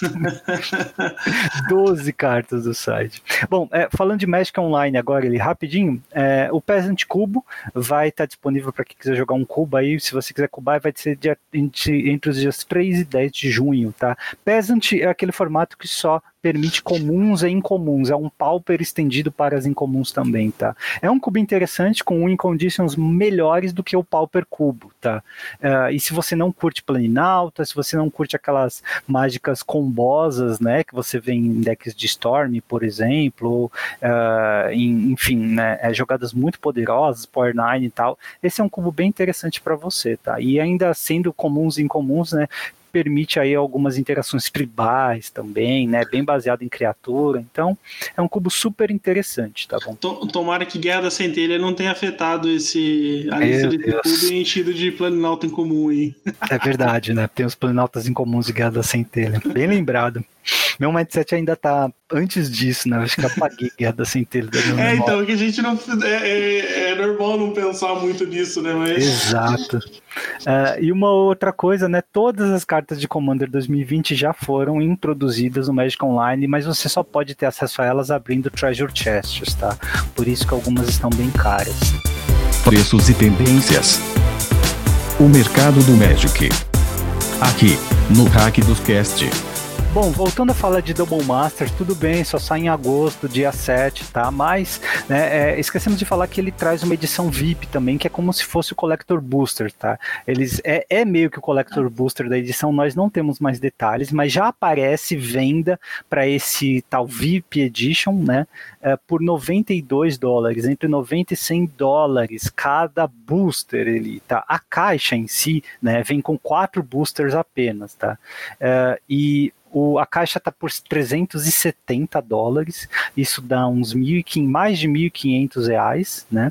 [SPEAKER 2] 12 cartas do side. Bom, é, falando de Magic Online agora, ele rapidinho, é, o Peasant Cubo vai estar tá disponível para quem quiser jogar um cubo aí. Se você quiser cubar, vai ser dia, entre, entre os dias 3 e 10 de junho, tá? Peasant é aquele formato que só permite comuns e incomuns. É um pauper estendido para as incomuns também, tá? É um cubo interessante com win conditions melhores do que o pauper cubo, tá? Uh, e se você não curte planinalta, se você não curte aquelas mágicas combosas, né, que você vê em decks de Storm, por exemplo, uh, em, enfim, né, é, jogadas muito poderosas, Power 9 e tal, esse é um cubo bem interessante para você, tá? E ainda sendo comuns e incomuns, né, permite aí algumas interações tribais também, né? Bem baseado em criatura. Então, é um cubo super interessante, tá bom?
[SPEAKER 3] Tomara que Guerra da Centelha não tenha afetado esse a lista de cubo e enchido de planinauta em comum aí.
[SPEAKER 2] É verdade, né? Tem os planinautas incomuns de Guerra da Centelha. Bem lembrado. Meu mindset ainda tá antes disso, né? acho que apaguei Guerra da Centelha. Da
[SPEAKER 3] é, então, que a gente não. É, é, é, normal não pensar muito nisso, né? Mas...
[SPEAKER 2] Exato. Uh, e uma outra coisa, né? Todas as cartas de Commander 2020 já foram introduzidas no Magic Online, mas você só pode ter acesso a elas abrindo Treasure Chests, tá? Por isso que algumas estão bem caras.
[SPEAKER 1] Preços e tendências. O mercado do Magic. Aqui, no Hack dos Cast.
[SPEAKER 2] Bom, voltando a falar de Double Master, tudo bem, só sai em agosto, dia 7, tá? Mas, né, é, esquecemos de falar que ele traz uma edição VIP também, que é como se fosse o Collector Booster, tá? Eles, é, é meio que o Collector Booster da edição, nós não temos mais detalhes, mas já aparece venda para esse tal VIP Edition, né? É, por 92 dólares, entre 90 e 100 dólares cada booster ele, tá? A caixa em si, né, vem com quatro boosters apenas, tá? É, e o, a caixa está por 370 dólares, isso dá uns mil, mais de 1.500 reais, né?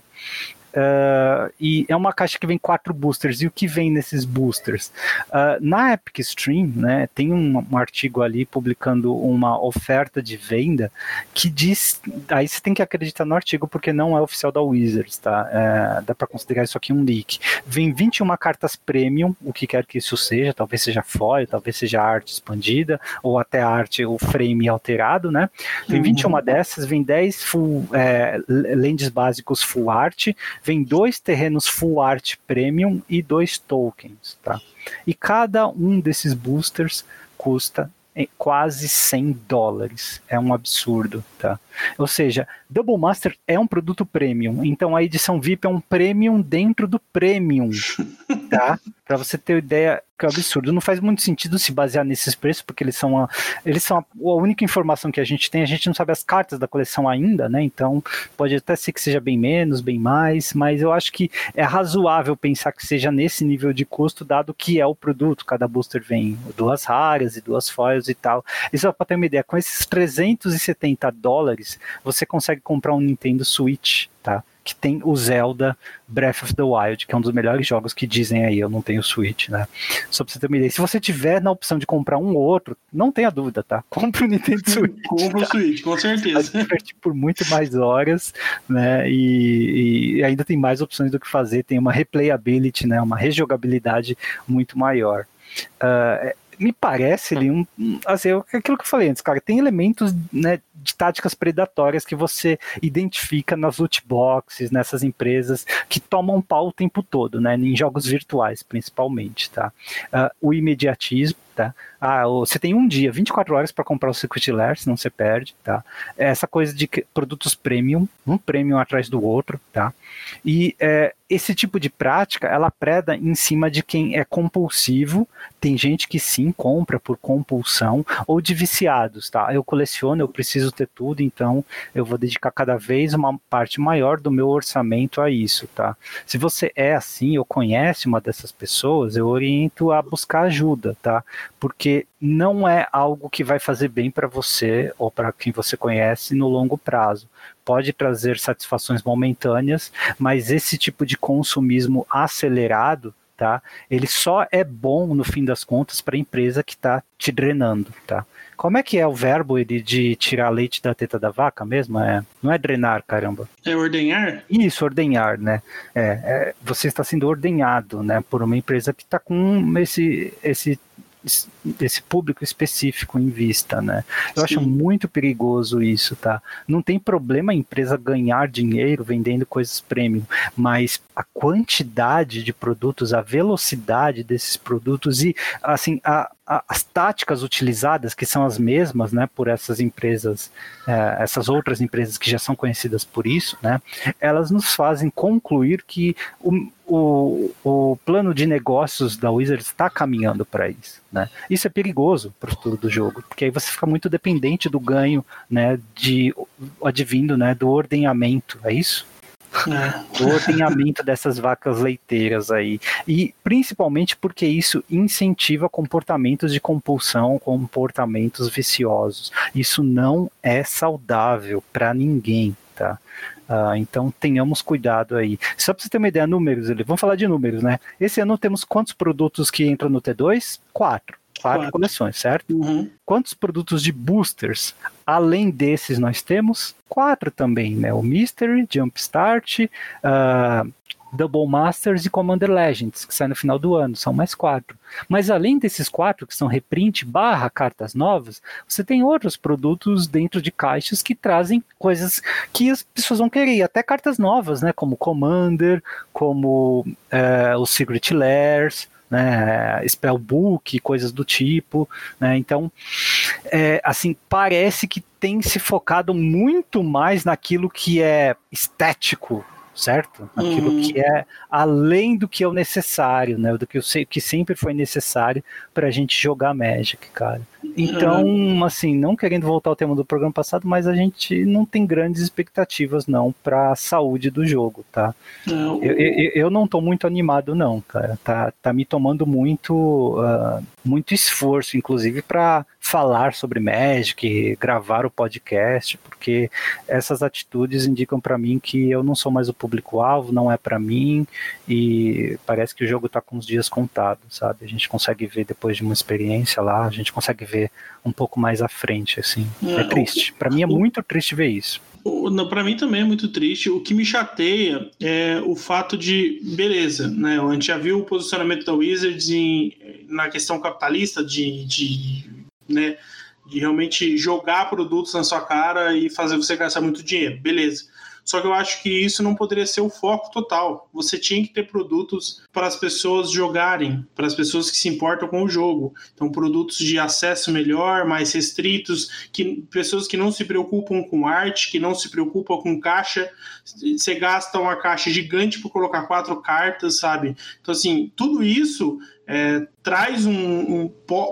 [SPEAKER 2] Uh, e é uma caixa que vem quatro boosters. E o que vem nesses boosters? Uh, na Epic Stream, né, tem um, um, artigo ali publicando uma oferta de venda que diz. Aí você tem que acreditar no artigo porque não é oficial da Wizards, tá? Uh, dá para considerar isso aqui um leak. Vem 21 cartas premium, o que quer que isso seja, talvez seja foil, talvez seja arte expandida, ou até arte, o frame alterado, né? Vem 21 uhum. dessas, vem 10 full, é, lentes básicos full art, vem dois terrenos Full Art Premium e dois tokens, tá? E cada um desses boosters custa quase 100 dólares. É um absurdo, tá? Ou seja, Double Master é um produto premium, então a edição VIP é um premium dentro do premium, tá? Para você ter ideia, que é um absurdo. Não faz muito sentido se basear nesses preços, porque eles são a, eles são a, a, única informação que a gente tem. A gente não sabe as cartas da coleção ainda, né? Então pode até ser que seja bem menos, bem mais, mas eu acho que é razoável pensar que seja nesse nível de custo, dado que é o produto. Cada booster vem duas raras e duas foils e tal. E só para ter uma ideia, com esses 370 dólares, você consegue comprar um Nintendo Switch, tá? que tem o Zelda Breath of the Wild, que é um dos melhores jogos que dizem aí, eu não tenho Switch, né? Só pra você ter uma ideia. Se você tiver na opção de comprar um ou outro, não tenha dúvida, tá? Compre o Nintendo Switch.
[SPEAKER 3] Compre o Switch, com certeza.
[SPEAKER 2] Vai divertir por muito mais horas, né? E, e, ainda tem mais opções do que fazer, tem uma replayability, né? Uma rejogabilidade muito maior. Uh, me parece ali um, assim, aquilo que eu falei antes, cara, tem elementos né, de táticas predatórias que você identifica nas loot boxes, nessas empresas que tomam pau o tempo todo, né, em jogos virtuais principalmente, tá? Uh, o imediatismo, tá? Ah, você tem um dia, 24 horas para comprar o Secret Lair, senão você perde, tá? Essa coisa de produtos premium, um premium atrás do outro, tá? E é, esse tipo de prática, ela preda em cima de quem é compulsivo. Tem gente que sim compra por compulsão ou de viciados, tá? Eu coleciono, eu preciso ter tudo, então eu vou dedicar cada vez uma parte maior do meu orçamento a isso, tá? Se você é assim ou conhece uma dessas pessoas, eu oriento a buscar ajuda, tá? Porque não é algo que vai fazer bem para você ou para quem você conhece no longo prazo pode trazer satisfações momentâneas, mas esse tipo de consumismo acelerado, tá? Ele só é bom no fim das contas para a empresa que está te drenando, tá? Como é que é o verbo ele, de tirar leite da teta da vaca mesmo? É, não é drenar, caramba.
[SPEAKER 3] É ordenhar?
[SPEAKER 2] Isso, ordenhar, né? É, é, você está sendo ordenhado, né, por uma empresa que está com esse, esse desse público específico em vista, né? Eu Sim. acho muito perigoso isso, tá? Não tem problema a empresa ganhar dinheiro vendendo coisas premium, mas a quantidade de produtos, a velocidade desses produtos e assim a, a, as táticas utilizadas que são as mesmas, né, por essas empresas, é, essas outras empresas que já são conhecidas por isso, né? Elas nos fazem concluir que o, o, o plano de negócios da Wizards está caminhando para isso. Né? Isso é perigoso para o futuro do jogo, porque aí você fica muito dependente do ganho né, de advindo né, do ordenhamento, é isso? É. O ordenhamento dessas vacas leiteiras aí. E principalmente porque isso incentiva comportamentos de compulsão, comportamentos viciosos. Isso não é saudável para ninguém, tá? Uh, então tenhamos cuidado aí. Só para você ter uma ideia, números, vamos falar de números, né? Esse ano temos quantos produtos que entram no T2? Quatro. Quatro, Quatro. coleções, certo? Uhum. Quantos produtos de boosters, além desses, nós temos? Quatro também, né? O Mystery, Jumpstart, uh, Double Masters e Commander Legends, que sai no final do ano, são mais quatro. Mas além desses quatro, que são reprint barra cartas novas, você tem outros produtos dentro de caixas que trazem coisas que as pessoas vão querer, até cartas novas, né, como Commander, como é, o Secret Lairs, né, spellbook, coisas do tipo, né, então, é, assim, parece que tem se focado muito mais naquilo que é estético certo? Aquilo uhum. que é além do que é o necessário, né? Do que, eu sei, que sempre foi necessário para a gente jogar Magic, cara. Então, uhum. assim, não querendo voltar ao tema do programa passado, mas a gente não tem grandes expectativas, não, para a saúde do jogo, tá? Não. Eu, eu, eu, não tô muito animado, não, cara. Tá, tá me tomando muito, uh, muito esforço, inclusive, para falar sobre Magic, gravar o podcast, porque essas atitudes indicam para mim que eu não sou mais o público-alvo, não é para mim, e parece que o jogo tá com os dias contados, sabe? A gente consegue ver depois de uma experiência lá, a gente consegue ver um pouco mais à frente, assim. É, é triste. Para mim é muito triste ver isso.
[SPEAKER 3] Para mim também é muito triste. O que me chateia é o fato de, beleza, né? A gente já viu o posicionamento da Wizards em, na questão capitalista de, de, né, de realmente jogar produtos na sua cara e fazer você gastar muito dinheiro. Beleza. Só que eu acho que isso não poderia ser o foco total. Você tinha que ter produtos para as pessoas jogarem, para as pessoas que se importam com o jogo. Então, produtos de acesso melhor, mais restritos, que pessoas que não se preocupam com arte, que não se preocupam com caixa. Você gasta uma caixa gigante para colocar quatro cartas, sabe? Então, assim, tudo isso é, traz um, um,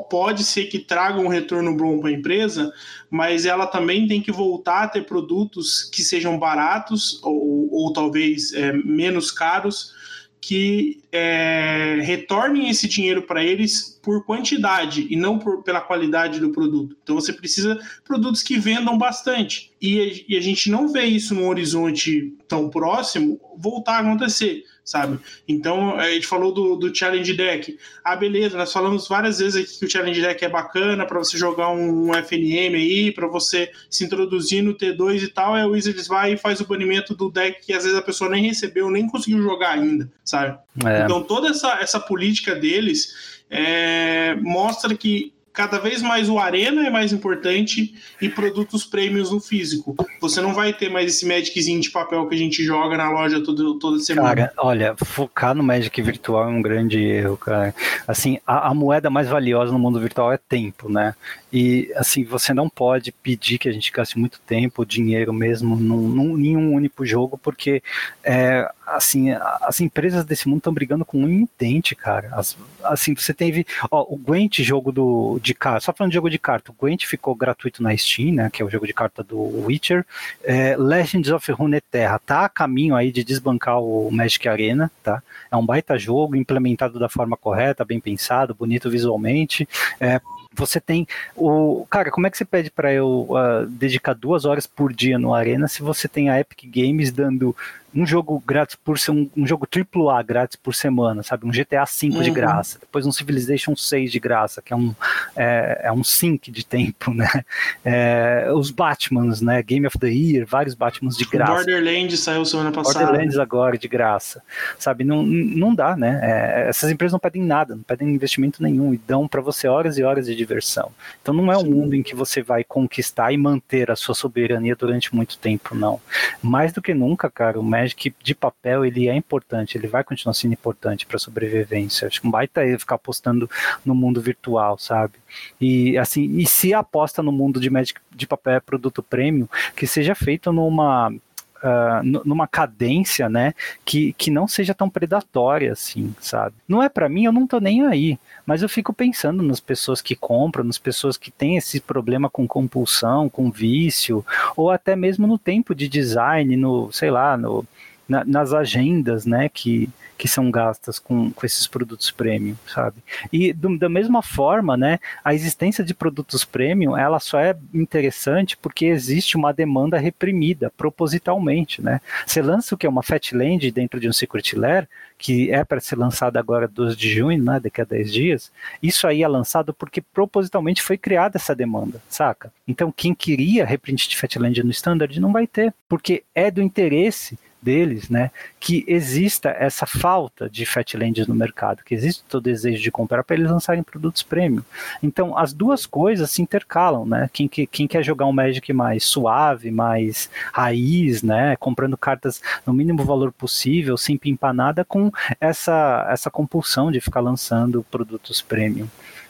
[SPEAKER 3] pode ser que traga um retorno bom para a empresa, mas ela também tem que voltar a ter produtos que sejam baratos ou, ou talvez é, menos caros que é, retornem esse dinheiro para eles por quantidade e não por, pela qualidade do produto. Então você precisa de produtos que vendam bastante. e, e a gente não vê isso no horizonte tão próximo voltar a acontecer sabe? Então, a gente falou do, do Challenge Deck. Ah, beleza, nós falamos várias vezes aqui que o Challenge Deck é bacana para você jogar um, um FNM aí, para você se introduzir no T2 e tal. Aí o Wizards vai e faz o banimento do deck que às vezes a pessoa nem recebeu, nem conseguiu jogar ainda, sabe? É. Então, toda essa, essa política deles é, mostra que cada vez mais o Arena é mais importante e produtos prêmios no físico. Você não vai ter mais esse Magiczinho de papel que a gente joga na loja toda, toda semana.
[SPEAKER 2] Cara, olha, focar no Magic virtual é um grande erro, cara. Assim, a, a moeda mais valiosa no mundo virtual é tempo, né? E assim, você não pode pedir que a gente gaste muito tempo, dinheiro mesmo, num, num, em um único jogo, porque é, assim, as empresas desse mundo estão brigando com um dente, cara. As, assim, você teve ó, o Gwent jogo do, de carta, só falando de jogo de carta, o Gwent ficou gratuito na Steam, né, que é o jogo de carta do Witcher. É, Legends of Runeterra tá a caminho aí de desbancar o Magic Arena, tá? É um baita jogo, implementado da forma correta, bem pensado, bonito visualmente. É, você tem o. Cara, como é que você pede para eu uh, dedicar duas horas por dia no Arena se você tem a Epic Games dando um jogo grátis por ser um, um jogo AAA grátis por semana, sabe? Um GTA V uhum. de graça, depois um Civilization 6 de graça, que é um, é, é um sync de tempo, né? É, os Batmans, né? Game of the Year, vários Batmans de graça.
[SPEAKER 3] Borderlands saiu semana passada.
[SPEAKER 2] Borderlands agora, de graça. Sabe? Não, não dá, né? É, essas empresas não pedem nada, não pedem investimento nenhum e dão para você horas e horas de diversão. Então não é um mundo em que você vai conquistar e manter a sua soberania durante muito tempo, não. Mais do que nunca, cara, o Magic de papel ele é importante, ele vai continuar sendo importante para sobrevivência. Acho que um baita é ficar apostando no mundo virtual, sabe? E assim, e se aposta no mundo de Magic de papel é produto premium, que seja feito numa Uh, numa cadência, né, que, que não seja tão predatória assim, sabe? Não é para mim, eu não tô nem aí, mas eu fico pensando nas pessoas que compram, nas pessoas que têm esse problema com compulsão, com vício, ou até mesmo no tempo de design, no, sei lá, no, na, nas agendas, né, que, que são gastas com, com esses produtos premium, sabe? E do, da mesma forma, né, a existência de produtos premium, ela só é interessante porque existe uma demanda reprimida propositalmente, né? Você lança o que é uma Fatland dentro de um Secret Lair, que é para ser lançado agora 12 de junho, né, daqui a 10 dias, isso aí é lançado porque propositalmente foi criada essa demanda, saca? Então quem queria reprint de Fatland no standard não vai ter, porque é do interesse deles, né, que exista essa falta de Fatlands no mercado, que existe o desejo de comprar para eles lançarem produtos premium. Então, as duas coisas se intercalam, né? Quem, que, quem quer jogar um Magic mais suave, mais raiz, né, comprando cartas no mínimo valor possível, sem pimpar nada, com essa, essa compulsão de ficar lançando produtos premium.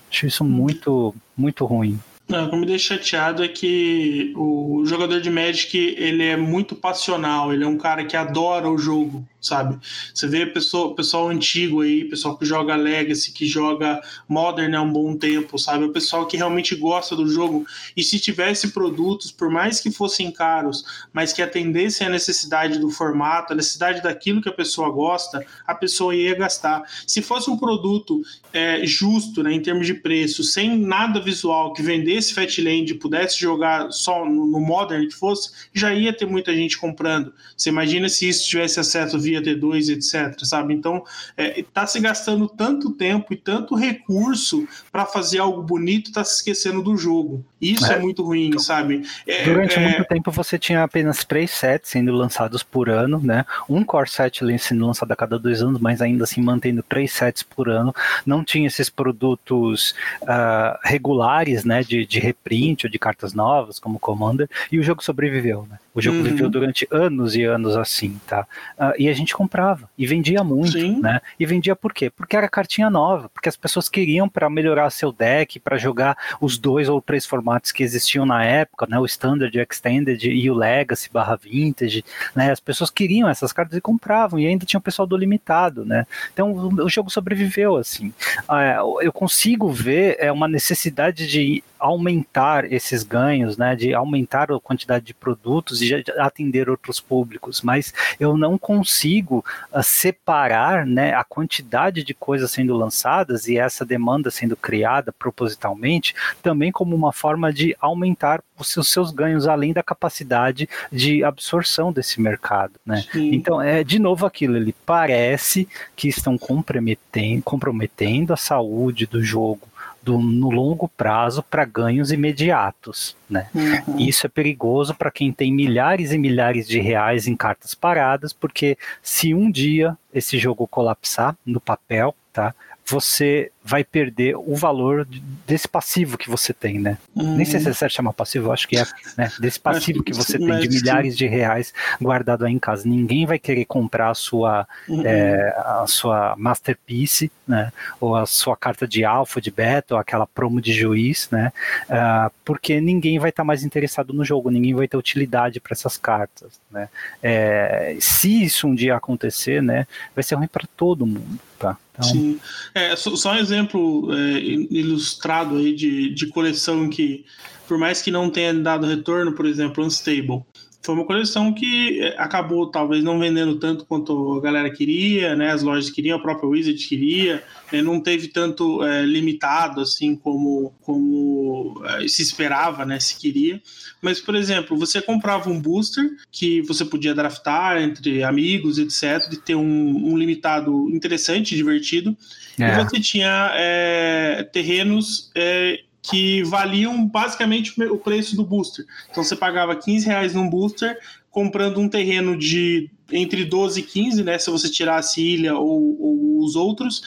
[SPEAKER 2] Acho isso muito, muito ruim.
[SPEAKER 3] Não, o que me deixa chateado é que o jogador de Magic ele é muito passional, ele é um cara que adora o jogo sabe? Você vê pessoa, pessoal antigo aí, pessoal que joga Legacy, que joga Modern há um bom tempo, sabe? O pessoal que realmente gosta do jogo. E se tivesse produtos, por mais que fossem caros, mas que atendessem à necessidade do formato, a necessidade daquilo que a pessoa gosta, a pessoa ia gastar. Se fosse um produto é, justo, né, em termos de preço, sem nada visual, que vendesse Fatland e pudesse jogar só no, no Modern que fosse, já ia ter muita gente comprando. Você imagina se isso tivesse acesso via T2, etc, sabe? Então, é, tá se gastando tanto tempo e tanto recurso para fazer algo bonito, tá se esquecendo do jogo. Isso é, é muito ruim, sabe?
[SPEAKER 2] É, Durante é muito tempo você tinha apenas três sets sendo lançados por ano, né? Um core set sendo lançado a cada dois anos, mas ainda assim mantendo três sets por ano. Não tinha esses produtos uh, regulares, né? De, de reprint ou de cartas novas, como Commander, e o jogo sobreviveu, né? O jogo uhum. viveu durante anos e anos assim, tá? Uh, e a gente comprava e vendia muito, Sim. né? E vendia por quê? Porque era cartinha nova, porque as pessoas queriam para melhorar seu deck, para jogar os dois ou três formatos que existiam na época, né? O Standard, o Extended e o Legacy barra Vintage, né? As pessoas queriam essas cartas e compravam, e ainda tinha o pessoal do limitado, né? Então o, jogo sobreviveu assim. Uh, eu consigo ver é, uma necessidade de aumentar esses ganhos, né? De aumentar a quantidade de produtos de atender outros públicos, mas eu não consigo uh, separar né, a quantidade de coisas sendo lançadas e essa demanda sendo criada propositalmente também como uma forma de aumentar os seus, seus ganhos além da capacidade de absorção desse mercado. Né? Então, é de novo aquilo, ele parece que estão comprometendo, comprometendo a saúde do jogo do, no longo prazo para ganhos imediatos. Né? Uhum. Isso é perigoso para quem tem milhares e milhares de reais em cartas paradas, porque se um dia esse jogo colapsar no papel, tá? Você vai perder o valor desse passivo que você tem, né? Uhum. Nem sei se é certo chamar passivo, acho que é, né? Desse passivo que você tem de milhares de reais guardado aí em casa. Ninguém vai querer comprar a sua, uhum. é, a sua masterpiece, né? Ou a sua carta de alfa, de beta, ou aquela promo de juiz, né? Uh, porque ninguém vai estar tá mais interessado no jogo, ninguém vai ter utilidade para essas cartas, né? É, se isso um dia acontecer, né? Vai ser ruim para todo mundo, tá?
[SPEAKER 3] Então... Sim. É, só um exemplo é, ilustrado aí de, de coleção que, por mais que não tenha dado retorno, por exemplo, Unstable, foi uma coleção que é, acabou talvez não vendendo tanto quanto a galera queria, né? As lojas queriam, a própria Wizard queria, né? não teve tanto é, limitado assim como, como é, se esperava, né? Se queria. Mas, por exemplo, você comprava um booster que você podia draftar entre amigos, etc., de ter um, um limitado interessante, divertido, é. e você tinha é, terrenos é, que valiam basicamente o preço do booster. Então você pagava 15 reais num booster, comprando um terreno de entre 12 e 15, né? Se você tirasse ilha ou, ou os outros,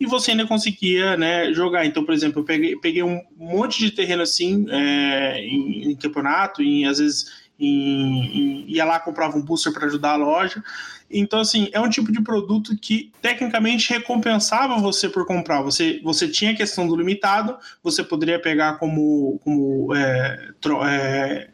[SPEAKER 3] e você ainda conseguia né, jogar. Então, por exemplo, eu peguei, peguei um monte de terreno assim é, em, em, campeonato, e às vezes em, em, ia lá comprava um booster para ajudar a loja. Então, assim, é um tipo de produto que tecnicamente recompensava você por comprar. Você, você tinha a questão do limitado, você poderia pegar como, como é, tro, é,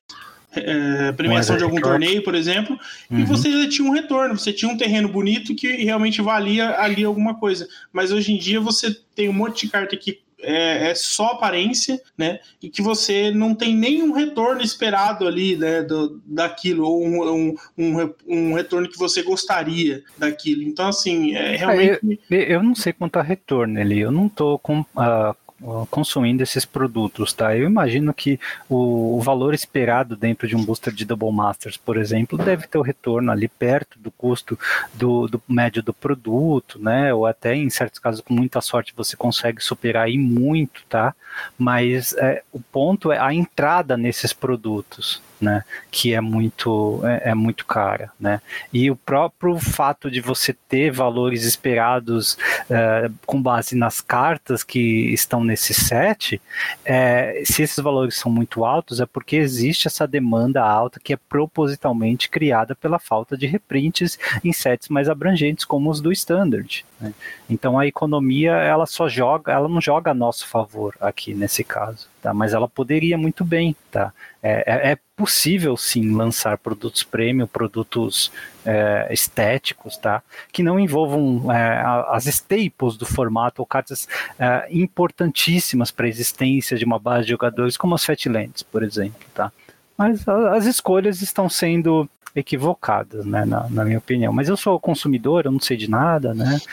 [SPEAKER 3] é, premiação de algum torneio, por exemplo, uhum. e você já tinha um retorno, você tinha um terreno bonito que realmente valia ali alguma coisa. Mas hoje em dia você tem um monte de carta que é, é, só aparência, né? E que você não tem nenhum retorno esperado ali, né? Do, daquilo, ou um, um, um, um retorno que você gostaria daquilo. Então, assim, é realmente.
[SPEAKER 2] eu, eu, não sei quanto a retorno ali, eu não tô com. Uh consumindo esses produtos, tá? Eu imagino que o, o, valor esperado dentro de um booster de Double Masters, por exemplo, deve ter o retorno ali perto do custo do, do médio do produto, né? Ou até em certos casos, com muita sorte, você consegue superar aí muito, tá? Mas é, o ponto é a entrada nesses produtos, né, que é muito é, é, muito cara, né? E o próprio fato de você ter valores esperados é, com base nas cartas que estão nesse set, é, se esses valores são muito altos, é porque existe essa demanda alta que é propositalmente criada pela falta de reprints em sets mais abrangentes como os do standard. Né? Então a economia ela só joga, ela não joga a nosso favor aqui nesse caso, tá? Mas ela poderia muito bem, tá? É, é, é possível sim lançar produtos premium, produtos é, estéticos, tá? Que não envolvam é, as staples do formato ou cartas é, importantíssimas para a existência de uma base de jogadores, como as Fatlands, por exemplo, tá? Mas as escolhas estão sendo equivocadas, né, na, na, minha opinião. Mas eu sou consumidor, eu não sei de nada, né?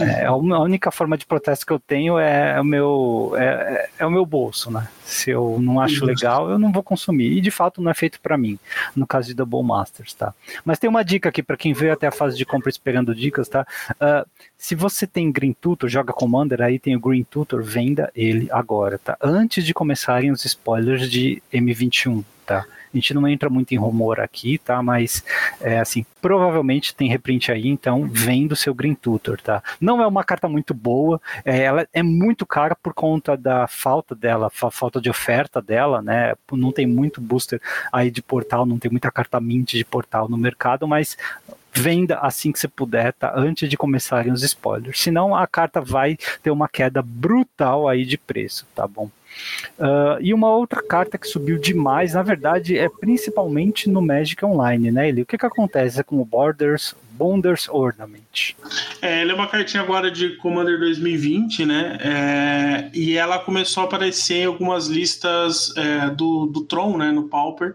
[SPEAKER 2] É, a única forma de protesto que eu tenho é o meu é, é, é o meu bolso, né? Se eu não acho legal, eu não vou consumir. E de fato não é feito para mim, no caso de Double Masters, tá? Mas tem uma dica aqui para quem veio até a fase de compra esperando dicas, tá? Uh, se você tem Green Tutor, joga Commander, aí tem o Green Tutor, venda ele agora, tá? Antes de começarem os spoilers de M21, tá? A gente não entra muito em rumor aqui, tá? Mas, é, assim, provavelmente tem reprint aí, então vem do seu Green Tutor, tá? Não é uma carta muito boa, é, ela é muito cara por conta da falta dela, fa falta de oferta dela, né? Não tem muito booster aí de portal, não tem muita carta mint de portal no mercado, mas venda assim que você puder, tá? Antes de começarem os spoilers. Senão a carta vai ter uma queda brutal aí de preço, tá bom? Uh, e uma outra carta que subiu demais, na verdade, é principalmente no Magic Online, né, Eli? O que, que acontece com o Borders, Bonders Ornament?
[SPEAKER 3] É, ela é uma cartinha agora de Commander 2020, né? É, e ela começou a aparecer em algumas listas é, do, do Tron, né? No Pauper.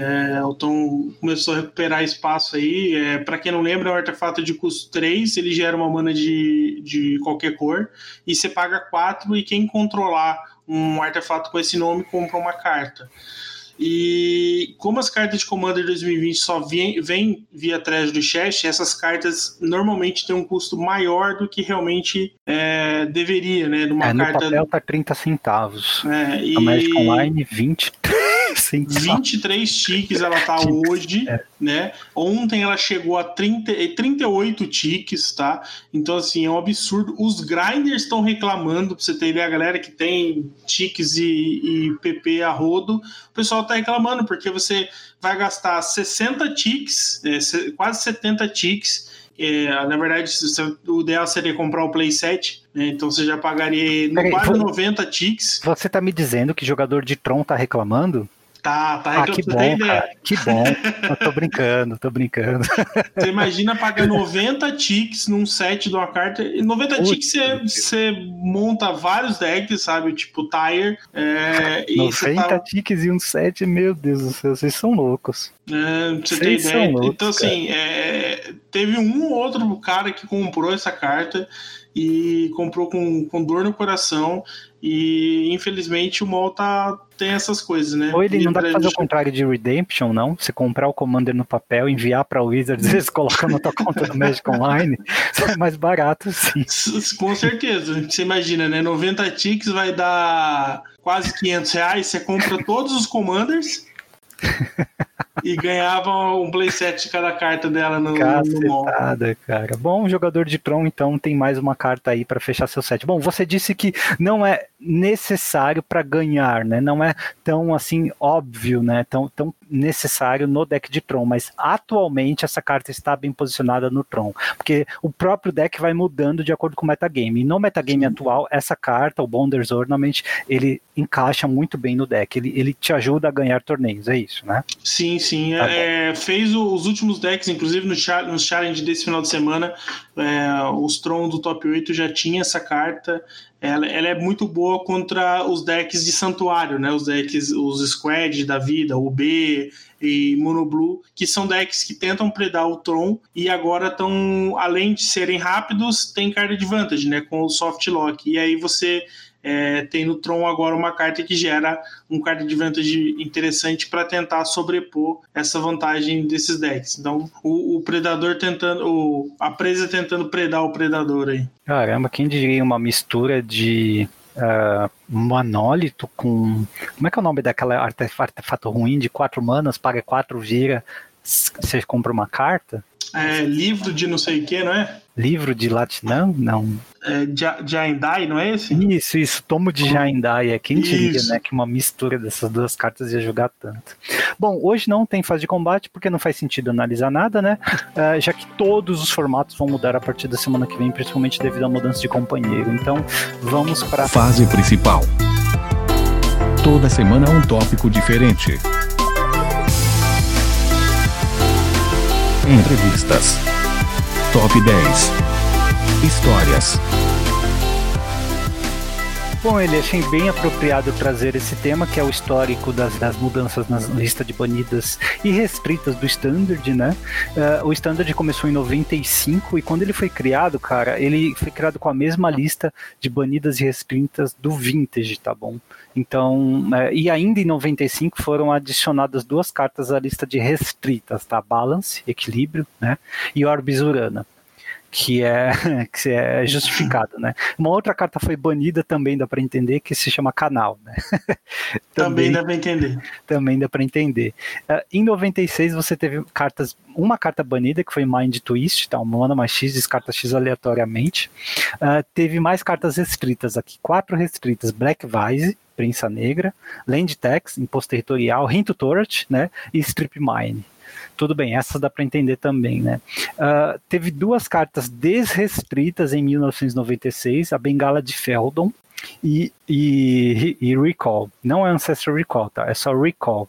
[SPEAKER 3] É, o Tom começou a recuperar espaço aí. É, para quem não lembra, é um artefato de custo 3, ele gera uma mana de, de qualquer cor, e você paga 4, e quem controlar um artefato com esse nome compra uma carta. E como as cartas de Commander 2020 só vêm vem via Treasury Chest, essas cartas normalmente têm um custo maior do que realmente é, deveria, né?
[SPEAKER 2] Numa é, no carta... papel tá 30 centavos. É, e... A Magic Online, 20
[SPEAKER 3] 23 tiques ela tá hoje, é. né? Ontem ela chegou a 30, 38 tiques, tá? Então, assim, é um absurdo. Os grinders estão reclamando, pra você ter ideia, a galera que tem tiques e, e PP a rodo, o pessoal tá reclamando, porque você vai gastar 60 tiques, é, quase 70 tiques, é, na verdade, o ideal seria comprar o playset, né? então você já pagaria Peraí, quase vou... 90 ticks.
[SPEAKER 2] Você tá me dizendo que jogador de Tron tá reclamando?
[SPEAKER 3] Tá, tá.
[SPEAKER 2] Ah, que bom, cara, que bom. Eu tô brincando, tô brincando.
[SPEAKER 3] Você imagina pagar 90 ticks num set de uma carta. 90 Putz, ticks você, você monta vários decks, sabe? Tipo Tire. É,
[SPEAKER 2] 90 tá... ticks e um set, meu Deus do céu, vocês são loucos.
[SPEAKER 3] É, você tem ideia. Loucos, então, assim, é, teve um ou outro cara que comprou essa carta e comprou com, com dor no coração. E infelizmente o MOL tá, tem essas coisas, né?
[SPEAKER 2] Ou ele não dá pra fazer gente... o contrário de Redemption, não? Você comprar o Commander no papel, enviar pra Wizards eles colocam na tua conta do Magic Online, é mais barato, sim.
[SPEAKER 3] Com certeza. Você imagina, né? 90 ticks vai dar quase 500 reais, você compra todos os Commanders e ganhava um playset de cada carta dela no,
[SPEAKER 2] Cacetada, no cara. Bom, jogador de Tron, então, tem mais uma carta aí para fechar seu set. Bom, você disse que não é necessário para ganhar, né? Não é tão assim óbvio, né? Tão, tão necessário no deck de Tron, mas atualmente essa carta está bem posicionada no Tron, porque o próprio deck vai mudando de acordo com o metagame. E no metagame Sim. atual, essa carta, o Bonders Ornament, ele encaixa muito bem no deck. Ele, ele te ajuda a ganhar torneios, é isso, né?
[SPEAKER 3] Sim, sim. Tá é, fez os últimos decks, inclusive no, no challenge desse final de semana, é, os Tron do top 8 já tinha essa carta ela, ela, é muito boa contra os decks de santuário, né? Os decks, os Squad da vida, o B e Mono Blue, que são decks que tentam predar o Tron e agora estão, além de serem rápidos, tem card advantage, né? Com o soft lock. E aí você é, tem no Tron agora uma carta que gera um card advantage interessante para tentar sobrepor essa vantagem desses decks. Então, o, o predador tentando, o, a presa tentando predar o predador aí.
[SPEAKER 2] Caramba, quem diria uma mistura de uh, monólito com. Como é que é o nome daquela artefato, artefato ruim de quatro manas, paga quatro, vira, você compra uma carta?
[SPEAKER 3] É, livro de não sei o que, não é?
[SPEAKER 2] Livro de Latinão? Não.
[SPEAKER 3] É, Jaindai, não é esse?
[SPEAKER 2] Isso, isso. Tomo de Jaindai. É quem diria, né? Que uma mistura dessas duas cartas ia jogar tanto. Bom, hoje não tem fase de combate, porque não faz sentido analisar nada, né? Uh, já que todos os formatos vão mudar a partir da semana que vem, principalmente devido à mudança de companheiro. Então, vamos para.
[SPEAKER 1] Fase principal. Toda semana um tópico diferente. Entrevistas. Top 10. Histórias.
[SPEAKER 2] Bom, ele achei bem apropriado trazer esse tema, que é o histórico das, das mudanças na lista de banidas e restritas do Standard, né? Uh, o Standard começou em 95 e quando ele foi criado, cara, ele foi criado com a mesma lista de banidas e restritas do Vintage, tá bom? Então, uh, e ainda em 95 foram adicionadas duas cartas à lista de restritas, tá? Balance, equilíbrio, né? E Orbis Urana que é, que é justificado, né? Uma outra carta foi banida também dá para entender que se chama canal, né?
[SPEAKER 3] também, também dá para entender.
[SPEAKER 2] Também dá para entender. Uh, em 96 você teve cartas, uma carta banida que foi Mind Twist, tá? Uma mana mais X, descarta X aleatoriamente. Uh, teve mais cartas restritas aqui, quatro restritas: Black Vise, Prensa Negra, Land Tax, Imposto Territorial, Hint Turret, né? E Strip Mine tudo bem, essa dá para entender também, né? Uh, teve duas cartas desrestritas em 1996, a Bengala de Feldon e, e, e Recall. Não é Ancestral Recall, tá? É só Recall.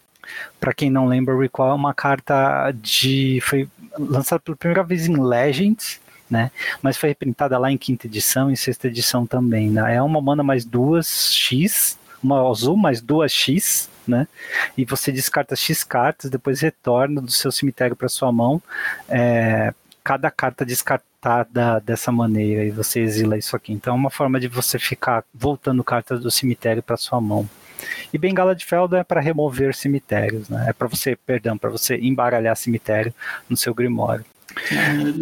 [SPEAKER 2] Para quem não lembra, Recall é uma carta de. foi lançada pela primeira vez em Legends, né? Mas foi reprintada lá em quinta edição e sexta edição também, né? É uma mana mais duas X uma azul mais duas X, né? E você descarta X cartas, depois retorna do seu cemitério para sua mão. É, cada carta descartada dessa maneira e você exila isso aqui. Então é uma forma de você ficar voltando cartas do cemitério para sua mão. E Bengala de Feldo é para remover cemitérios, né? É para você, perdão, para você embaralhar cemitério no seu grimório.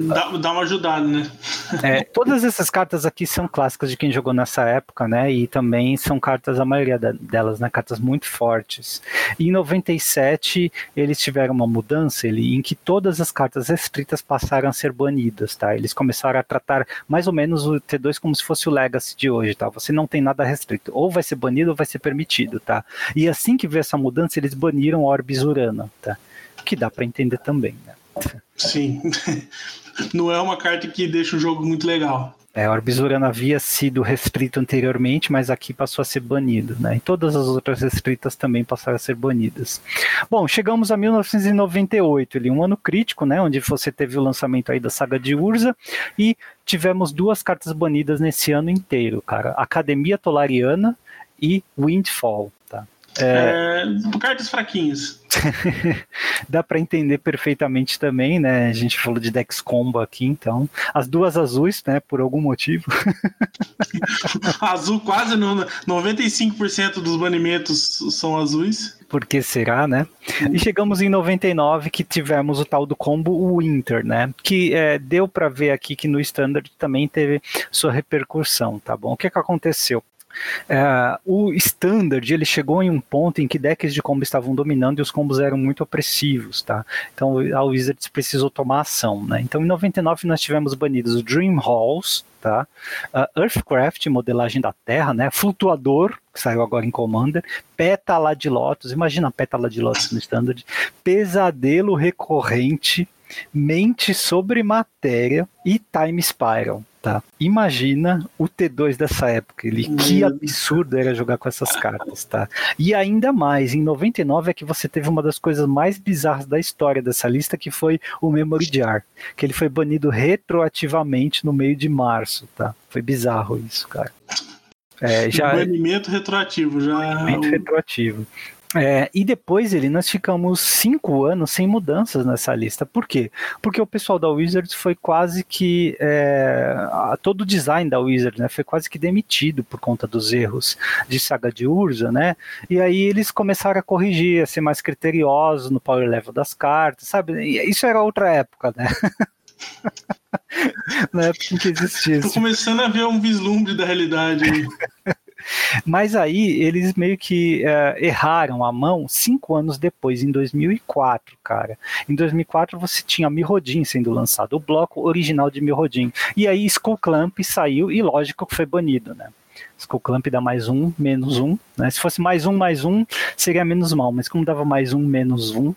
[SPEAKER 3] Dá, dá, uma ajudada, né?
[SPEAKER 2] É, todas essas cartas aqui são clássicas de quem jogou nessa época, né? E também são cartas, a maioria delas, né? Cartas muito fortes. E em 97 eles tiveram uma mudança ele, em que todas as cartas restritas passaram a ser banidas, tá? Eles começaram a tratar mais ou menos o T2 como se fosse o Legacy de hoje, tá? Você não tem nada restrito. Ou vai ser banido ou vai ser permitido, tá? E assim que veio essa mudança, eles baniram Orbis Urana, tá? Que dá para entender também, né?
[SPEAKER 3] Sim. Não é uma carta que deixa o jogo muito legal.
[SPEAKER 2] É, Orbis Urano havia sido restrito anteriormente, mas aqui passou a ser banido, né? E todas as outras restritas também passaram a ser banidas. Bom, chegamos a 1998, ali, um ano crítico, né? Onde você teve o lançamento aí da saga de Urza e tivemos duas cartas banidas nesse ano inteiro, cara. Academia Tolariana e Windfall.
[SPEAKER 3] É... É, cartas fraquinhas.
[SPEAKER 2] Dá para entender perfeitamente também, né? A gente falou de Dex Combo aqui, então. As duas azuis, né? Por algum motivo.
[SPEAKER 3] Azul quase no 95% dos banimentos são azuis.
[SPEAKER 2] Por que será, né? E chegamos em 99 que tivemos o tal do combo Winter, né? Que é, deu para ver aqui que no Standard também teve sua repercussão, tá bom? O que, que aconteceu? É, o standard ele chegou em um ponto em que decks de combo estavam dominando e os combos eram muito opressivos, tá? Então a Wizards precisou tomar ação, né? Então em 99 nós tivemos banidos Dream Halls, tá? Uh, Earthcraft, modelagem da Terra, né? Flutuador, que saiu agora em Commander, Pétala de Lotus, imagina Pétala de Lotus no Standard, Pesadelo Recorrente, Mente sobre Matéria e Time Spiral. Tá. Imagina o T2 dessa época, ele, que absurdo era jogar com essas cartas, tá? E ainda mais, em 99 é que você teve uma das coisas mais bizarras da história dessa lista, que foi o Memory Jar, que ele foi banido retroativamente no meio de março, tá? Foi bizarro isso, cara.
[SPEAKER 3] É, já... Banimento retroativo, já.
[SPEAKER 2] Banimento retroativo. É, e depois ele nós ficamos cinco anos sem mudanças nessa lista. Por quê? Porque o pessoal da Wizards foi quase que é, todo o design da Wizards né, foi quase que demitido por conta dos erros de saga de Urza, né? E aí eles começaram a corrigir, a ser mais criteriosos no power level das cartas, sabe? E isso era outra época, né? Na época em que existia.
[SPEAKER 3] Tô começando a ver um vislumbre da realidade.
[SPEAKER 2] Mas aí eles meio que uh, erraram a mão cinco anos depois, em 2004, cara. Em 2004 você tinha Mirrodin sendo lançado, o bloco original de Mirrodin. E aí Skull Clamp saiu e lógico que foi banido, né? Skull Clamp dá mais um, menos um. Né? Se fosse mais um, mais um, seria menos mal. Mas como dava mais um, menos um,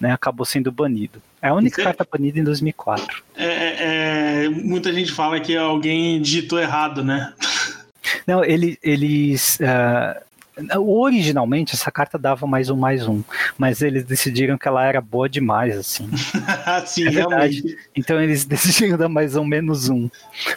[SPEAKER 2] né, acabou sendo banido. É a única carta banida em 2004.
[SPEAKER 3] É, é, é, muita gente fala que alguém digitou errado, né?
[SPEAKER 2] Não, ele, eles. Uh, originalmente essa carta dava mais um mais um, mas eles decidiram que ela era boa demais, assim.
[SPEAKER 3] Sim, é realmente.
[SPEAKER 2] Então eles decidiram dar mais um menos um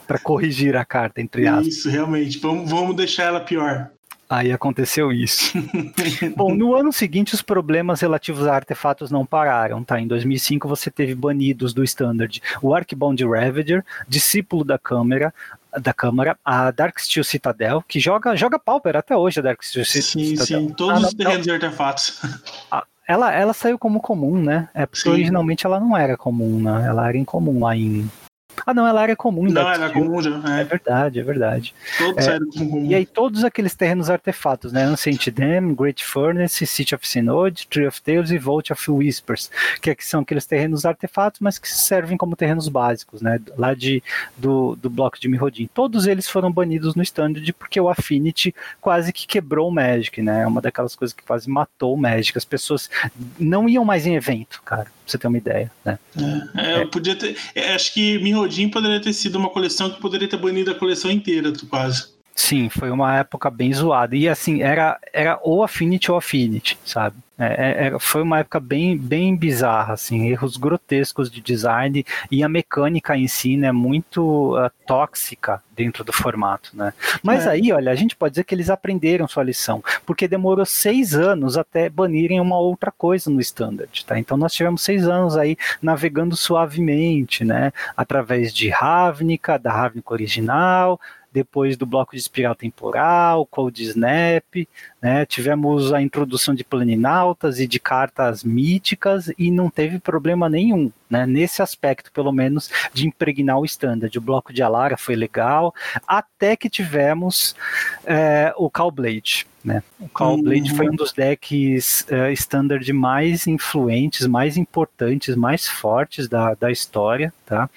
[SPEAKER 2] para corrigir a carta, entre aspas.
[SPEAKER 3] Isso, realmente. Vamos, vamos deixar ela pior.
[SPEAKER 2] Aí aconteceu isso. Bom, no ano seguinte, os problemas relativos a artefatos não pararam, tá? Em 2005, você teve banidos do Standard o Archbound Ravager, Discípulo da Câmara, da Câmara, a Darksteel Citadel, que joga, joga Pauper até hoje, a Darksteel
[SPEAKER 3] Citadel. Sim, sim, todos ah, os terrenos de artefatos.
[SPEAKER 2] Ela, ela saiu como comum, né? É porque sim. originalmente ela não era comum, né? Ela era incomum lá em ah, não, ela era comum.
[SPEAKER 3] Não, era comum já.
[SPEAKER 2] É. é. verdade, é verdade.
[SPEAKER 3] Todos é, eram comum.
[SPEAKER 2] E aí todos aqueles terrenos artefatos, né? Ancient Dam, Great Furnace, City of Synod, Tree of Tales e Vault of Whispers, que, é, que são aqueles terrenos artefatos, mas que servem como terrenos básicos, né? Lá de, do, do bloco de Mirrodin. Todos eles foram banidos no Standard porque o Affinity quase que quebrou o Magic, né? É uma daquelas coisas que quase matou o Magic. As pessoas não iam mais em evento, cara você ter uma ideia, né?
[SPEAKER 3] É, é, podia ter, é, acho que Mirrodin poderia ter sido uma coleção que poderia ter banido a coleção inteira, quase.
[SPEAKER 2] Sim, foi uma época bem zoada. E assim, era, era ou Affinity ou Affinity, sabe? É, é, foi uma época bem, bem bizarra, assim, erros grotescos de design e a mecânica em si, né, muito uh, tóxica dentro do formato, né. Mas é. aí, olha, a gente pode dizer que eles aprenderam sua lição, porque demorou seis anos até banirem uma outra coisa no standard, tá. Então nós tivemos seis anos aí navegando suavemente, né, através de Ravnica, da Ravnica original, depois do bloco de espiral temporal, Cold Snap, né? tivemos a introdução de planinautas e de cartas míticas e não teve problema nenhum, né? nesse aspecto, pelo menos, de impregnar o standard. O bloco de Alara foi legal, até que tivemos é, o Callblade. Né? O Callblade uhum. foi um dos decks uh, standard mais influentes, mais importantes, mais fortes da, da história. Tá?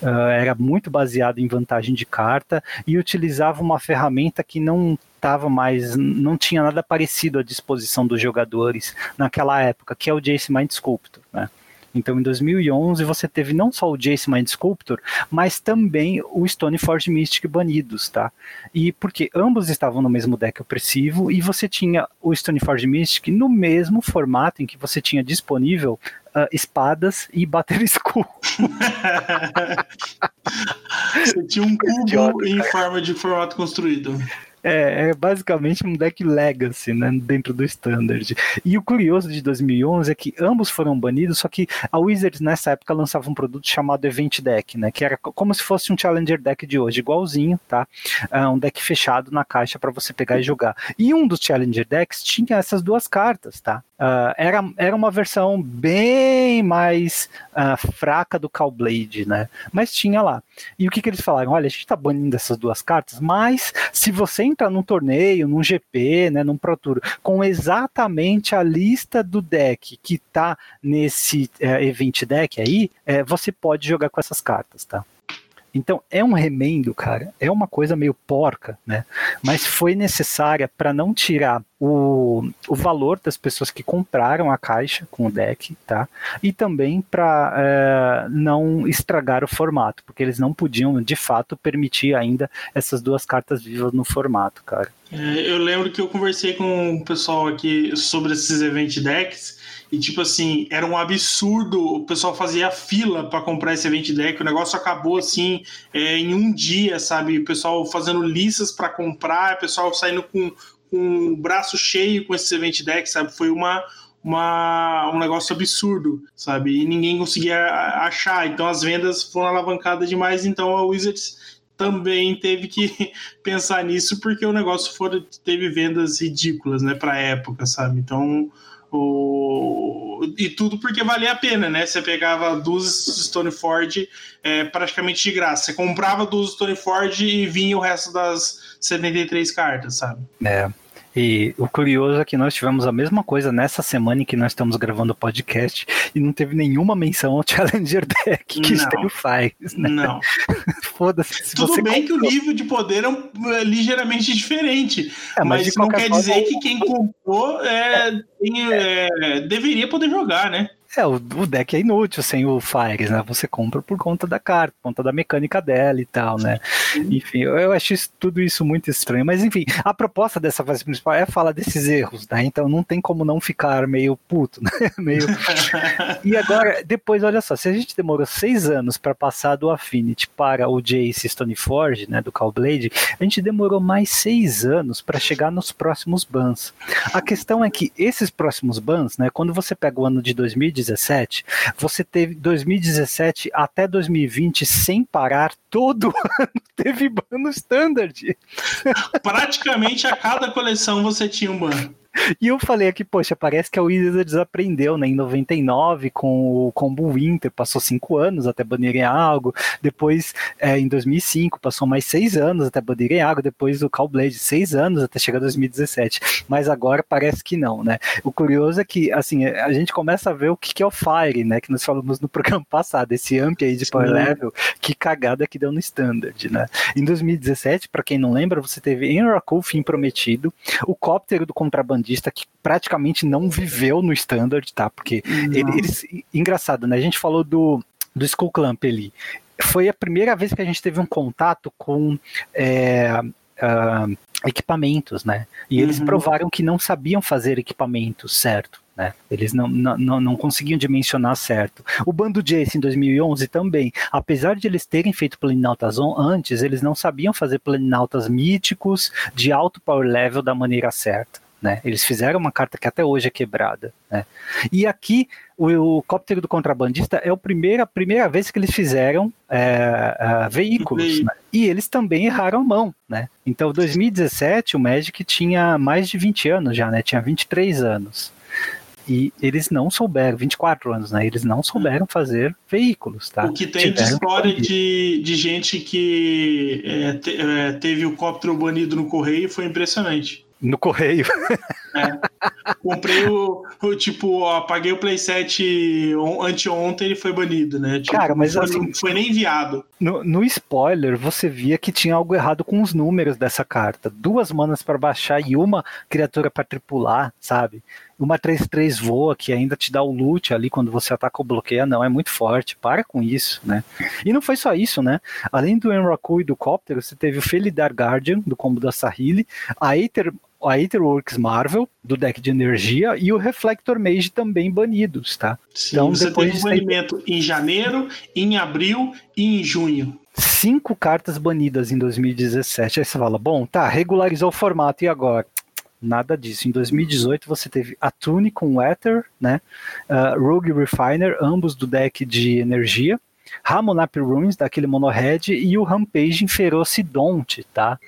[SPEAKER 2] Uh, era muito baseado em vantagem de carta e utilizava uma ferramenta que não estava mais, não tinha nada parecido à disposição dos jogadores naquela época, que é o Jace Mind Sculptor. Né? Então, em 2011, você teve não só o Jace Mind Sculptor, mas também o Stoneforge Mystic banidos, tá? E porque ambos estavam no mesmo deck opressivo e você tinha o Stoneforge Mystic no mesmo formato em que você tinha disponível uh, espadas e Battle Skull.
[SPEAKER 3] você tinha um cubo Idiota, em forma de formato construído.
[SPEAKER 2] É, é, basicamente um deck Legacy, né, dentro do Standard. E o curioso de 2011 é que ambos foram banidos, só que a Wizards nessa época lançava um produto chamado Event Deck, né, que era como se fosse um Challenger Deck de hoje, igualzinho, tá? Uh, um deck fechado na caixa para você pegar e jogar. E um dos Challenger Decks tinha essas duas cartas, tá? Uh, era, era uma versão bem mais uh, fraca do Callblade, né? Mas tinha lá. E o que, que eles falaram? Olha, a gente tá banindo essas duas cartas, mas se você entrar num torneio, num GP, né, num Pro Tour, com exatamente a lista do deck que tá nesse uh, event deck aí, uh, você pode jogar com essas cartas, tá? Então é um remendo, cara, é uma coisa meio porca, né? Mas foi necessária para não tirar o, o valor das pessoas que compraram a caixa com o deck, tá? E também para é, não estragar o formato, porque eles não podiam de fato permitir ainda essas duas cartas vivas no formato, cara.
[SPEAKER 3] É, eu lembro que eu conversei com o pessoal aqui sobre esses event decks e tipo assim, era um absurdo. O pessoal fazia fila para comprar esse event deck. O negócio acabou assim é, em um dia, sabe? O pessoal fazendo listas para comprar, o pessoal saindo com, com o braço cheio com esse event deck, sabe? Foi uma, uma, um negócio absurdo, sabe? E ninguém conseguia achar. Então as vendas foram alavancadas demais. Então a Wizards também teve que pensar nisso porque o negócio for, teve vendas ridículas, né, para época, sabe? Então o... E tudo porque valia a pena, né? Você pegava duas Stoneford é, praticamente de graça. Você comprava duas Stoneford e vinha o resto das 73 cartas, sabe?
[SPEAKER 2] É. E o curioso é que nós tivemos a mesma coisa nessa semana em que nós estamos gravando o podcast e não teve nenhuma menção ao Challenger Deck que Stereo faz, né?
[SPEAKER 3] Não.
[SPEAKER 2] Foda-se.
[SPEAKER 3] Tudo bem comprou... que o nível de poder é, um, é ligeiramente diferente, é, mas, mas não quer dizer que quem comprou é, tem, é, deveria poder jogar, né?
[SPEAKER 2] É, o, o, deck é inútil sem o Fires, né? Você compra por conta da carta, por conta da mecânica dela e tal, né? Enfim, eu, eu acho isso, tudo isso muito estranho. Mas enfim, a proposta dessa fase principal é falar desses erros, né? Então não tem como não ficar meio puto, né? meio... e agora, depois, olha só, se a gente demorou seis anos para passar do Affinity para o Jace Stoneforge, né? Do Callblade, a gente demorou mais seis anos para chegar nos próximos bans. A questão é que esses próximos bans, né? Quando você pega o ano de 2019, 2017, você teve 2017 até 2020 sem parar, todo ano teve ban no standard.
[SPEAKER 3] Praticamente a cada coleção você tinha um ban.
[SPEAKER 2] E eu falei aqui, poxa, parece que a Wizards aprendeu, né? Em 99, com o Combo Winter, passou cinco anos até banirem algo. Depois, é, em 2005, passou mais seis anos até banirem algo. Depois, o Callblade, seis anos até chegar 2017. Mas agora parece que não, né? O curioso é que, assim, a gente começa a ver o que é o Fire, né? Que nós falamos no programa passado, esse amp aí de Power Level, que cagada que deu no Standard, né? Em 2017, para quem não lembra, você teve Enraku, Fim Prometido, o Cóptero do Contrabandista que praticamente não viveu no standard, tá? Porque ele, eles. Engraçado, né? A gente falou do, do Skull Clamp ali. Foi a primeira vez que a gente teve um contato com. É, uh, equipamentos, né? E eles uhum. provaram que não sabiam fazer equipamentos certo. Né? Eles não, não, não conseguiam dimensionar certo. O bando Jace em 2011 também, apesar de eles terem feito planinautas antes, eles não sabiam fazer planinautas míticos de alto power level da maneira certa. Né? Eles fizeram uma carta que até hoje é quebrada. Né? E aqui o, o cóptero do contrabandista é a primeira, a primeira vez que eles fizeram é, é, veículos. Né? E eles também erraram a mão. Né? Então, 2017, o Magic tinha mais de 20 anos já, né? tinha 23 anos. E eles não souberam, 24 anos, né? Eles não souberam fazer veículos, tá?
[SPEAKER 3] O que tem Tiveram de história de, de gente que é, te, é, teve o cóptero banido no correio foi impressionante
[SPEAKER 2] no correio.
[SPEAKER 3] É. Comprei o, o, tipo, apaguei o playset anteontem ele foi banido, né? Tipo,
[SPEAKER 2] Cara, mas assim,
[SPEAKER 3] não foi nem enviado.
[SPEAKER 2] No, no, spoiler, você via que tinha algo errado com os números dessa carta. Duas manas para baixar e uma criatura para tripular, sabe? Uma 3-3 voa que ainda te dá o loot ali quando você ataca ou bloqueia, não, é muito forte. Para com isso, né? E não foi só isso, né? Além do Enraku e do Copter, você teve o Felidar Guardian, do combo da Sahili, a Aether a Aetherworks Marvel, do deck de energia, e o Reflector Mage também banidos, tá?
[SPEAKER 3] Sim, então, você depois teve um banimento em janeiro, em abril e em junho.
[SPEAKER 2] Cinco cartas banidas em 2017. Aí você fala, bom, tá, regularizou o formato, e agora? Nada disso. Em 2018 você teve a Tune com Ether, né? Uh, Rogue Refiner, ambos do deck de energia. Ramonap Ruins, daquele mono-red, e o Rampage Ferocidonte, tá?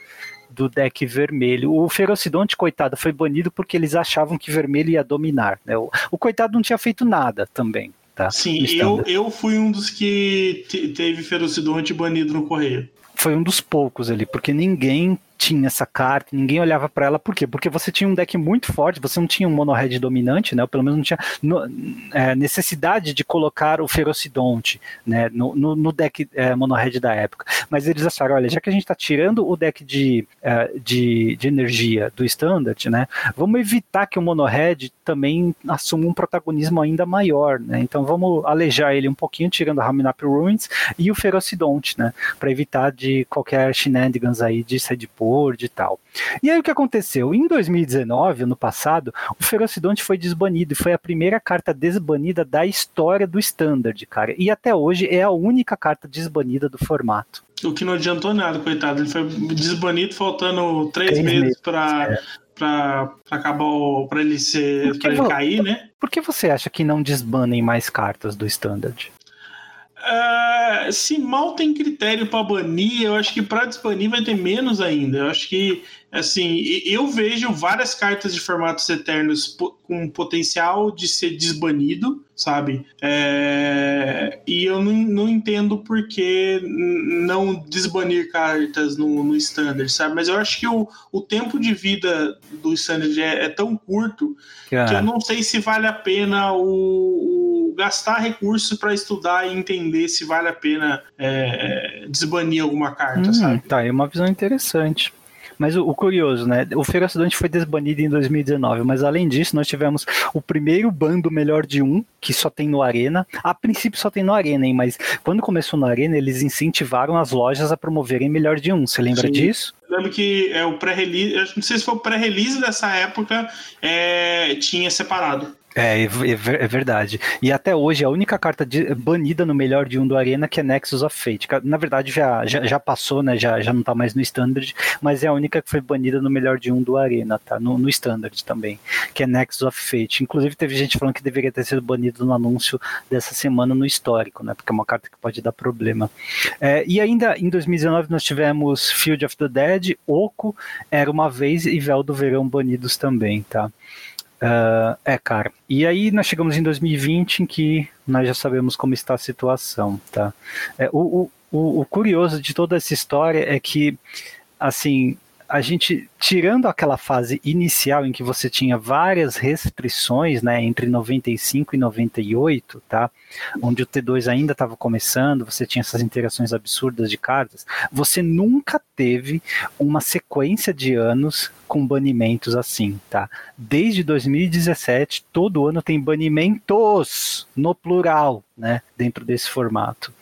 [SPEAKER 2] do deck vermelho. O Ferocidonte, coitado, foi banido porque eles achavam que vermelho ia dominar. Né? O, o coitado não tinha feito nada também. Tá?
[SPEAKER 3] Sim, eu, eu fui um dos que teve Ferocidonte banido no correio.
[SPEAKER 2] Foi um dos poucos ali, porque ninguém tinha essa carta, ninguém olhava para ela, por quê? Porque você tinha um deck muito forte, você não tinha um mono-red dominante, né? Ou pelo menos não tinha no, é, necessidade de colocar o Ferocidonte, né? No, no, no deck é, mono-red da época. Mas eles acharam, olha, já que a gente está tirando o deck de, é, de, de, energia do Standard, né? Vamos evitar que o mono-red também assuma um protagonismo ainda maior, né? Então vamos alejar ele um pouquinho, tirando a Raminap Ruins e o Ferocidonte, né? Para evitar de qualquer shenanigans aí de sideboard e tal. E aí o que aconteceu? Em 2019, ano passado, o Ferocidonte foi desbanido e foi a primeira carta desbanida da história do Standard, cara. E até hoje é a única carta desbanida do formato.
[SPEAKER 3] O que não adiantou nada, coitado. Ele foi desbanido faltando três, três meses, meses para. É para acabar para ele ser para ele cair, né?
[SPEAKER 2] Por que você acha que não desbanem mais cartas do standard?
[SPEAKER 3] Uh, se mal tem critério para banir, eu acho que para desbanir vai ter menos ainda. Eu acho que, assim, eu vejo várias cartas de formatos eternos com potencial de ser desbanido, sabe? É, e eu não, não entendo por que não desbanir cartas no, no Standard, sabe? Mas eu acho que o, o tempo de vida do Standard é, é tão curto que eu não sei se vale a pena o gastar recursos para estudar e entender se vale a pena é, desbanir alguma carta, hum, sabe?
[SPEAKER 2] Tá, é uma visão interessante. Mas o, o, curioso, né? O Ferocidante foi desbanido em 2019, mas além disso, nós tivemos o primeiro bando melhor de um, que só tem no Arena. A princípio só tem no Arena, hein? Mas quando começou no Arena, eles incentivaram as lojas a promoverem melhor de um. Você lembra Sim. disso?
[SPEAKER 3] Eu lembro que é o pré-release, não sei se foi o pré-release dessa época, é, tinha separado.
[SPEAKER 2] É, é, é, é, verdade. E até hoje a única carta de, banida no melhor de um do Arena que é Nexus of Fate. Na verdade já, já, já, passou, né? Já, já não tá mais no Standard, mas é a única que foi banida no melhor de um do Arena, tá? No, no Standard também, que é Nexus of Fate. Inclusive teve gente falando que deveria ter sido banido no anúncio dessa semana no histórico, né? Porque é uma carta que pode dar problema. É, e ainda em 2019 nós tivemos Field of the Dead, Oco, Era Uma Vez e Véu do Verão banidos também, tá? Uh, é, cara. E aí nós chegamos em 2020 em que nós já sabemos como está a situação, tá? É, o, o, o curioso de toda essa história é que, assim, a gente, tirando aquela fase inicial em que você tinha várias restrições, né, entre 95 e 98, tá, onde o T2 ainda estava começando, você tinha essas interações absurdas de cartas, você nunca teve uma sequência de anos com banimentos assim, tá? Desde 2017, todo ano tem banimentos no plural, né, dentro desse formato.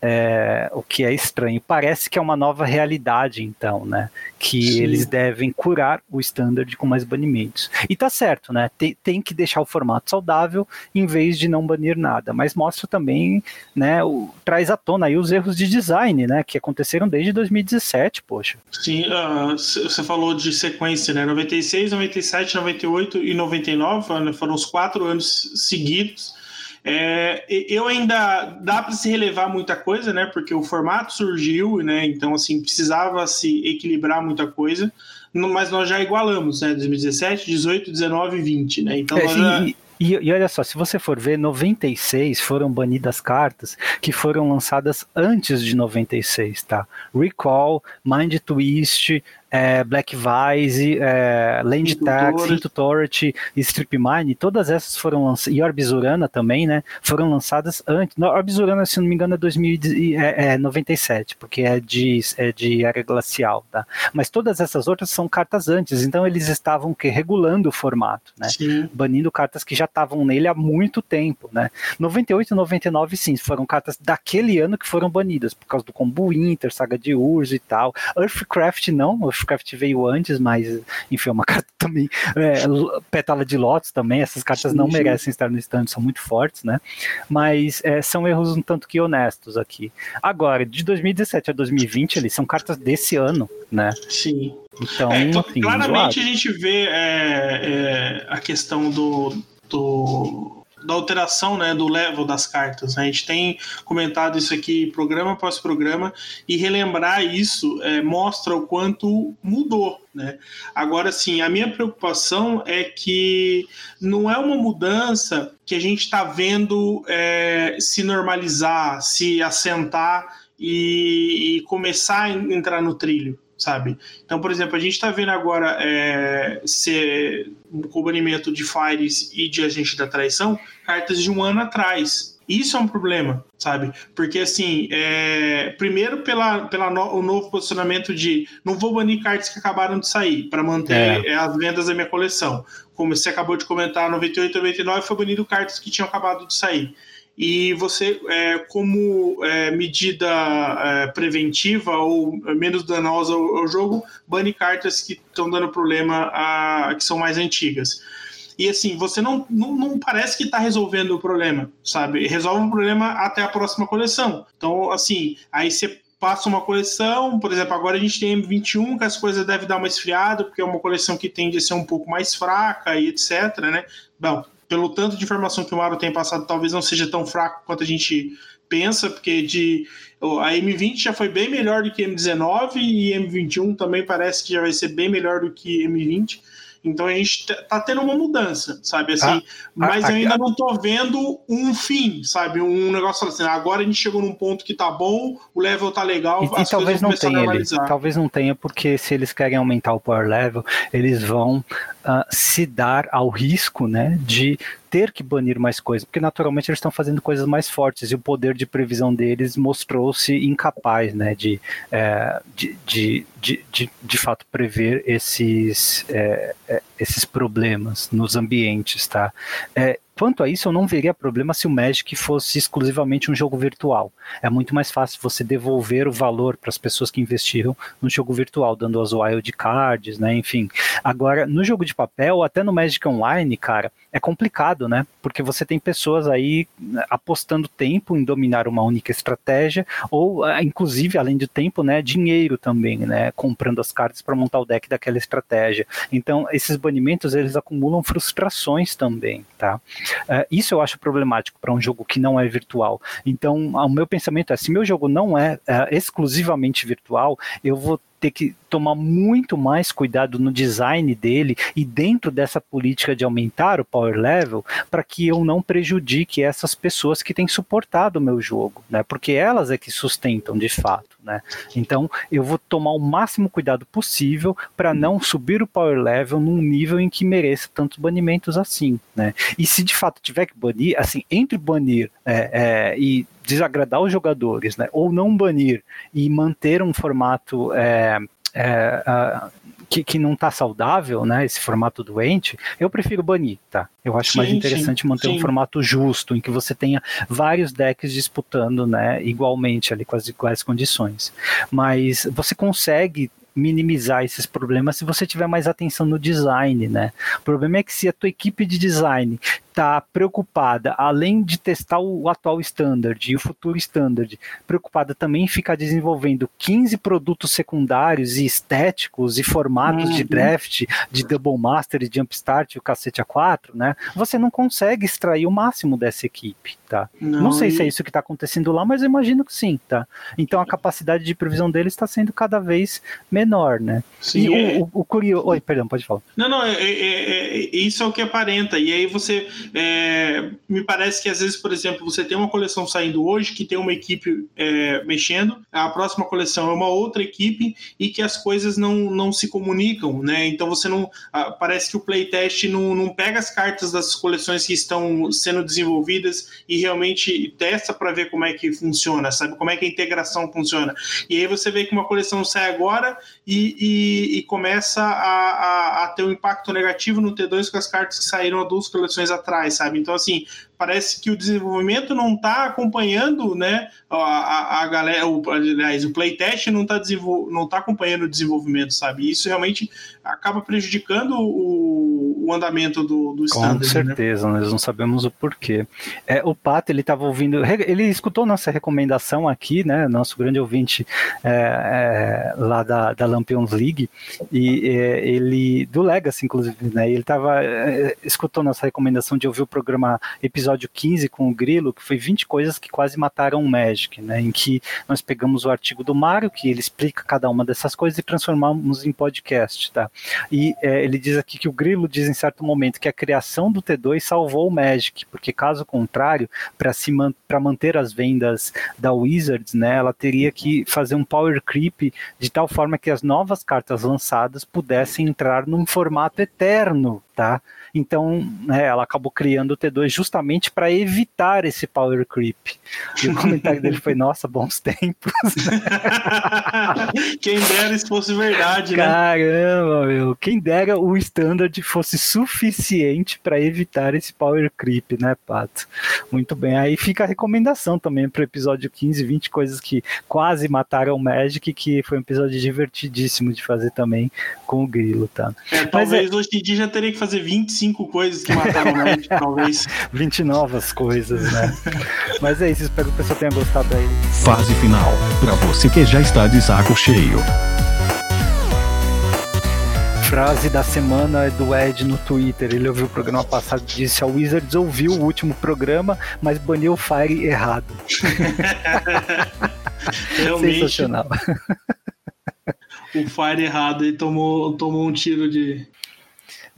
[SPEAKER 2] É, o que é estranho. Parece que é uma nova realidade, então, né? que Sim. eles devem curar o standard com mais banimentos. E tá certo, né? Tem, tem que deixar o formato saudável em vez de não banir nada, mas mostra também, né, o, traz à tona aí os erros de design, né, que aconteceram desde 2017, poxa.
[SPEAKER 3] Sim, uh, você falou de sequência, né? 96, 97, 98 e 99 né? foram os quatro anos seguidos é, eu ainda dá para se relevar muita coisa, né? Porque o formato surgiu, né? Então assim precisava se equilibrar muita coisa, mas nós já igualamos, né? 2017, 18, 19 e 20, né? Então é, já...
[SPEAKER 2] e, e, e, olha só, se você for ver, 96 foram banidas cartas que foram lançadas antes de 96, tá? Recall, Mind Twist, é, Black Vise, é, Land Tax, Into Torrent, Strip Mine, todas essas foram lançadas, e Orbizurana também, né, foram lançadas antes, Orbizurana, se não me engano, é, 2097, é, é porque é de, é de área glacial, tá? Mas todas essas outras são cartas antes, então eles estavam que, regulando o formato, né, sim. banindo cartas que já estavam nele há muito tempo, né. 98 e 99, sim, foram cartas daquele ano que foram banidas, por causa do Combo Winter, Saga de Urso e tal. Earthcraft não, Warcraft veio antes, mas enfim, é uma carta também. É, Pétala de Lotus também, essas cartas não sim. merecem estar no stand, são muito fortes, né? Mas é, são erros um tanto que honestos aqui. Agora, de 2017 a 2020, eles são cartas desse ano, né?
[SPEAKER 3] Sim. Então, é, então claramente zoado. a gente vê é, é, a questão do, do da alteração né, do level das cartas. A gente tem comentado isso aqui programa após programa e relembrar isso é, mostra o quanto mudou. Né? Agora, sim, a minha preocupação é que não é uma mudança que a gente está vendo é, se normalizar, se assentar e, e começar a entrar no trilho sabe? Então, por exemplo, a gente está vendo agora é, ser com o banimento de Fires e de Agente da Traição cartas de um ano atrás. Isso é um problema, sabe? Porque, assim, é... primeiro pela, pela no... o novo posicionamento de não vou banir cartas que acabaram de sair para manter é. as vendas da minha coleção. Como você acabou de comentar, 98 e 99 foi banido cartas que tinham acabado de sair e você, é, como é, medida é, preventiva ou menos danosa ao, ao, jogo, bane cartas que estão dando problema, a, que são mais antigas. E assim, você não, não, não parece que está resolvendo o problema, sabe? Resolve o problema até a próxima coleção. Então, assim, aí você passa uma coleção, por exemplo, agora a gente tem M21, que as coisas devem dar uma esfriada, porque é uma coleção que tende a ser um pouco mais fraca e etc, né? Bom, pelo tanto de informação que o Mauro tem passado, talvez não seja tão fraco quanto a gente pensa, porque de a M20 já foi bem melhor do que M19 e M21 também parece que já vai ser bem melhor do que M20. Então a gente tá tendo uma mudança, sabe? Assim, ah, mas ah, eu ainda ah, não tô vendo um fim, sabe? Um negócio assim, agora a gente chegou num ponto que tá bom, o level tá legal,
[SPEAKER 2] e, e talvez não tenha ele, talvez não tenha porque se eles querem aumentar o power level, eles vão uh, se dar ao risco, né, de ter que banir mais coisas, porque naturalmente eles estão fazendo coisas mais fortes e o poder de previsão deles mostrou-se incapaz, né, de, é, de, de, de, de, de, fato prever esses, é, é esses problemas nos ambientes, tá? É, Quanto a isso, eu não veria problema se o Magic fosse exclusivamente um jogo virtual. É muito mais fácil você devolver o valor para as pessoas que investiram no jogo virtual, dando as wild cards, né? Enfim. Agora, no jogo de papel, até no Magic Online, cara, é complicado, né? Porque você tem pessoas aí né, apostando tempo em dominar uma única estratégia, ou ah, inclusive, além do tempo, né, dinheiro também, né? Comprando as cartas para montar o deck daquela estratégia. Então, esses banimentos eles acumulam frustrações também, tá? Uh, isso eu acho problemático para um jogo que não é virtual. Então, o meu pensamento é: se meu jogo não é uh, exclusivamente virtual, eu vou ter que tomar muito mais cuidado no design dele e dentro dessa política de aumentar o power level para que eu não prejudique essas pessoas que têm suportado o meu jogo, né? Porque elas é que sustentam de fato. Né? Então eu vou tomar o máximo cuidado possível para não subir o power level num nível em que mereça tantos banimentos assim. Né? E se de fato tiver que banir, assim, entre banir é, é, e desagradar os jogadores, né? ou não banir e manter um formato é, é, que, que não está saudável, né, esse formato doente, eu prefiro banir, tá? Eu acho sim, mais interessante sim, manter sim. um formato justo, em que você tenha vários decks disputando, né, igualmente ali com as iguais condições. Mas você consegue minimizar esses problemas se você tiver mais atenção no design, né? O problema é que se a tua equipe de design está preocupada, além de testar o atual standard e o futuro standard, preocupada também em ficar desenvolvendo 15 produtos secundários e estéticos e formatos uhum. de draft, de double master e jumpstart e o cacete A4, né? Você não consegue extrair o máximo dessa equipe, tá? Não, não sei e... se é isso que está acontecendo lá, mas eu imagino que sim, tá? Então a capacidade de previsão deles está sendo cada vez menor, né? Sim, e é... o, o, o curioso... Oi, perdão, pode falar.
[SPEAKER 3] Não, não, é, é, é, isso é o que aparenta. E aí você é, me parece que às vezes, por exemplo, você tem uma coleção saindo hoje que tem uma equipe é, mexendo, a próxima coleção é uma outra equipe e que as coisas não, não se comunicam, né? Então você não. Parece que o playtest não, não pega as cartas das coleções que estão sendo desenvolvidas e realmente testa para ver como é que funciona, sabe? Como é que a integração funciona. E aí você vê que uma coleção sai agora e, e, e começa a, a, a ter um impacto negativo no T2 com as cartas que saíram há duas coleções atrás atrás, sabe? Então, assim, parece que o desenvolvimento não está acompanhando, né? A, a, a, galera, o, aliás, o playtest não está não tá acompanhando o desenvolvimento, sabe? Isso realmente acaba prejudicando o, o andamento do, do standard.
[SPEAKER 2] Com né? certeza, né? nós não sabemos o porquê. É, o Pato, ele estava ouvindo, ele escutou nossa recomendação aqui, né? Nosso grande ouvinte é, é, lá da, da Lampions League, e é, ele, do Legacy, inclusive, né? Ele estava, é, escutou nossa recomendação de ouvir o programa episódio episódio 15 com o Grilo, que foi 20 coisas que quase mataram o Magic, né? Em que nós pegamos o artigo do Mário, que ele explica cada uma dessas coisas e transformamos em podcast, tá? E é, ele diz aqui que o Grilo diz em certo momento que a criação do T2 salvou o Magic, porque caso contrário, para se man para manter as vendas da Wizards, né, ela teria que fazer um power creep de tal forma que as novas cartas lançadas pudessem entrar num formato eterno, tá? Então, né, ela acabou criando o T2 justamente para evitar esse power creep. E o comentário dele foi: Nossa, bons tempos.
[SPEAKER 3] Quem dera isso fosse verdade,
[SPEAKER 2] né? Caramba, meu. Quem dera o standard fosse suficiente para evitar esse power creep, né, Pato? Muito bem. Aí fica a recomendação também para o episódio 15, 20 coisas que quase mataram o Magic, que foi um episódio divertidíssimo de fazer também com o Grilo, tá?
[SPEAKER 3] É, talvez Mas, é... hoje em dia já teria que fazer 25 25 coisas que mataram o Magic, talvez.
[SPEAKER 2] 20 novas coisas, né? Mas é isso, espero que o pessoal tenha gostado aí.
[SPEAKER 1] Fase final, para você que já está de saco cheio.
[SPEAKER 2] Frase da semana é do Ed no Twitter. Ele ouviu o programa passado e disse: A Wizards ouviu o último programa, mas baniu o Fire errado.
[SPEAKER 3] Realmente. Sensacional. o Fire errado e tomou, tomou um tiro de,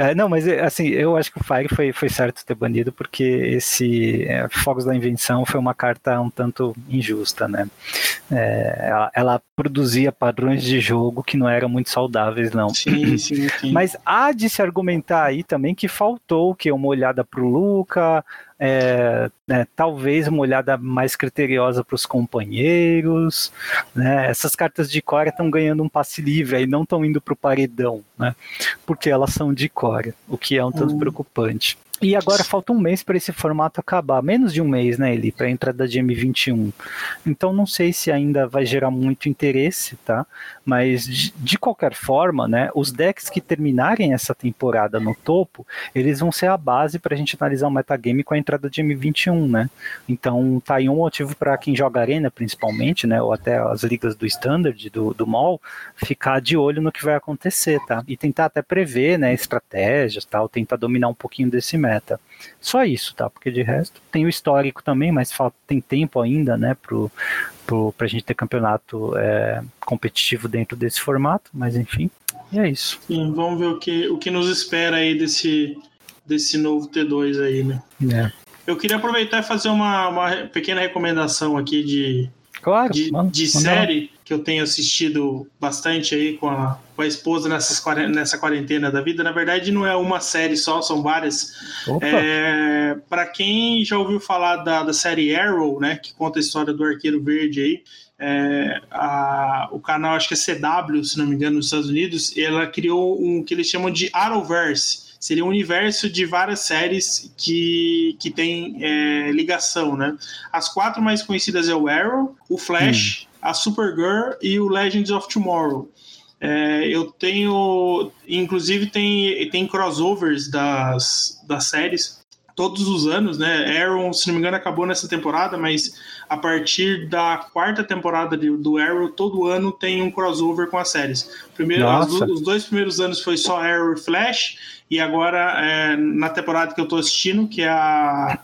[SPEAKER 2] é, não, mas assim, eu acho que o Fire foi, foi certo ter banido, porque esse é, Fogos da Invenção foi uma carta um tanto injusta, né? É, ela, ela, produzia padrões de jogo que não eram muito saudáveis, não.
[SPEAKER 3] Sim, sim, sim.
[SPEAKER 2] Mas há de se argumentar aí também que faltou que uma olhada para o Luca, é, né, talvez uma olhada mais criteriosa para os companheiros. Né, essas cartas de core estão ganhando um passe livre aí, não estão indo para o paredão, né, porque elas são de core, o que é um tanto hum. preocupante. E agora falta um mês para esse formato acabar, menos de um mês, né, Eli, para a entrada de M21. Então não sei se ainda vai gerar muito interesse, tá? Mas de, de, qualquer forma, né, os decks que terminarem essa temporada no topo, eles vão ser a base para a gente analisar o metagame com a entrada de M21, né? Então tá aí um motivo para quem joga arena, principalmente, né, ou até as ligas do standard, do, do mall, ficar de olho no que vai acontecer, tá? E tentar até prever, né, estratégias, tal, tentar dominar um pouquinho desse meta meta. Só isso, tá? Porque de resto tem o histórico também, mas falta, tem tempo ainda, né, pro, pro, pra gente ter campeonato é, competitivo dentro desse formato, mas enfim, é isso.
[SPEAKER 3] Sim, vamos ver o que, o que nos espera aí desse, desse novo T2 aí, né?
[SPEAKER 2] É.
[SPEAKER 3] Eu queria aproveitar e fazer uma, uma pequena recomendação aqui de,
[SPEAKER 2] claro,
[SPEAKER 3] de,
[SPEAKER 2] mano,
[SPEAKER 3] de série que eu tenho assistido bastante aí com a, com a esposa nessas, nessa quarentena da vida. Na verdade, não é uma série só, são várias. É, para quem já ouviu falar da, da série Arrow, né, que conta a história do Arqueiro Verde aí, é, a, o canal, acho que é CW, se não me engano, nos Estados Unidos, ela criou um que eles chamam de Arrowverse. Seria um universo de várias séries que, que tem é, ligação, né? As quatro mais conhecidas é o Arrow, o Flash, hum a Supergirl e o Legends of Tomorrow. É, eu tenho. Inclusive, tem, tem crossovers das, das séries todos os anos, né? Arrow, se não me engano, acabou nessa temporada, mas a partir da quarta temporada de, do Arrow, todo ano tem um crossover com as séries. Primeiro, as, os dois primeiros anos foi só Arrow e Flash, e agora, é, na temporada que eu tô assistindo, que é a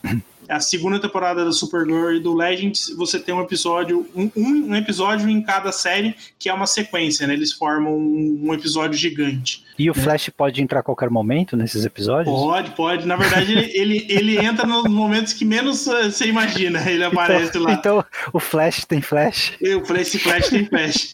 [SPEAKER 3] a segunda temporada da Supergirl e do Legends, você tem um episódio, um, um, episódio em cada série que é uma sequência, né? Eles formam um, um episódio gigante.
[SPEAKER 2] E o né? Flash pode entrar a qualquer momento nesses episódios?
[SPEAKER 3] Pode, pode. Na verdade, ele, ele, ele, entra nos momentos que menos eh, você imagina. Ele então, aparece
[SPEAKER 2] então,
[SPEAKER 3] lá.
[SPEAKER 2] Então, o Flash tem Flash?
[SPEAKER 3] O Flash, Flash tem Flash.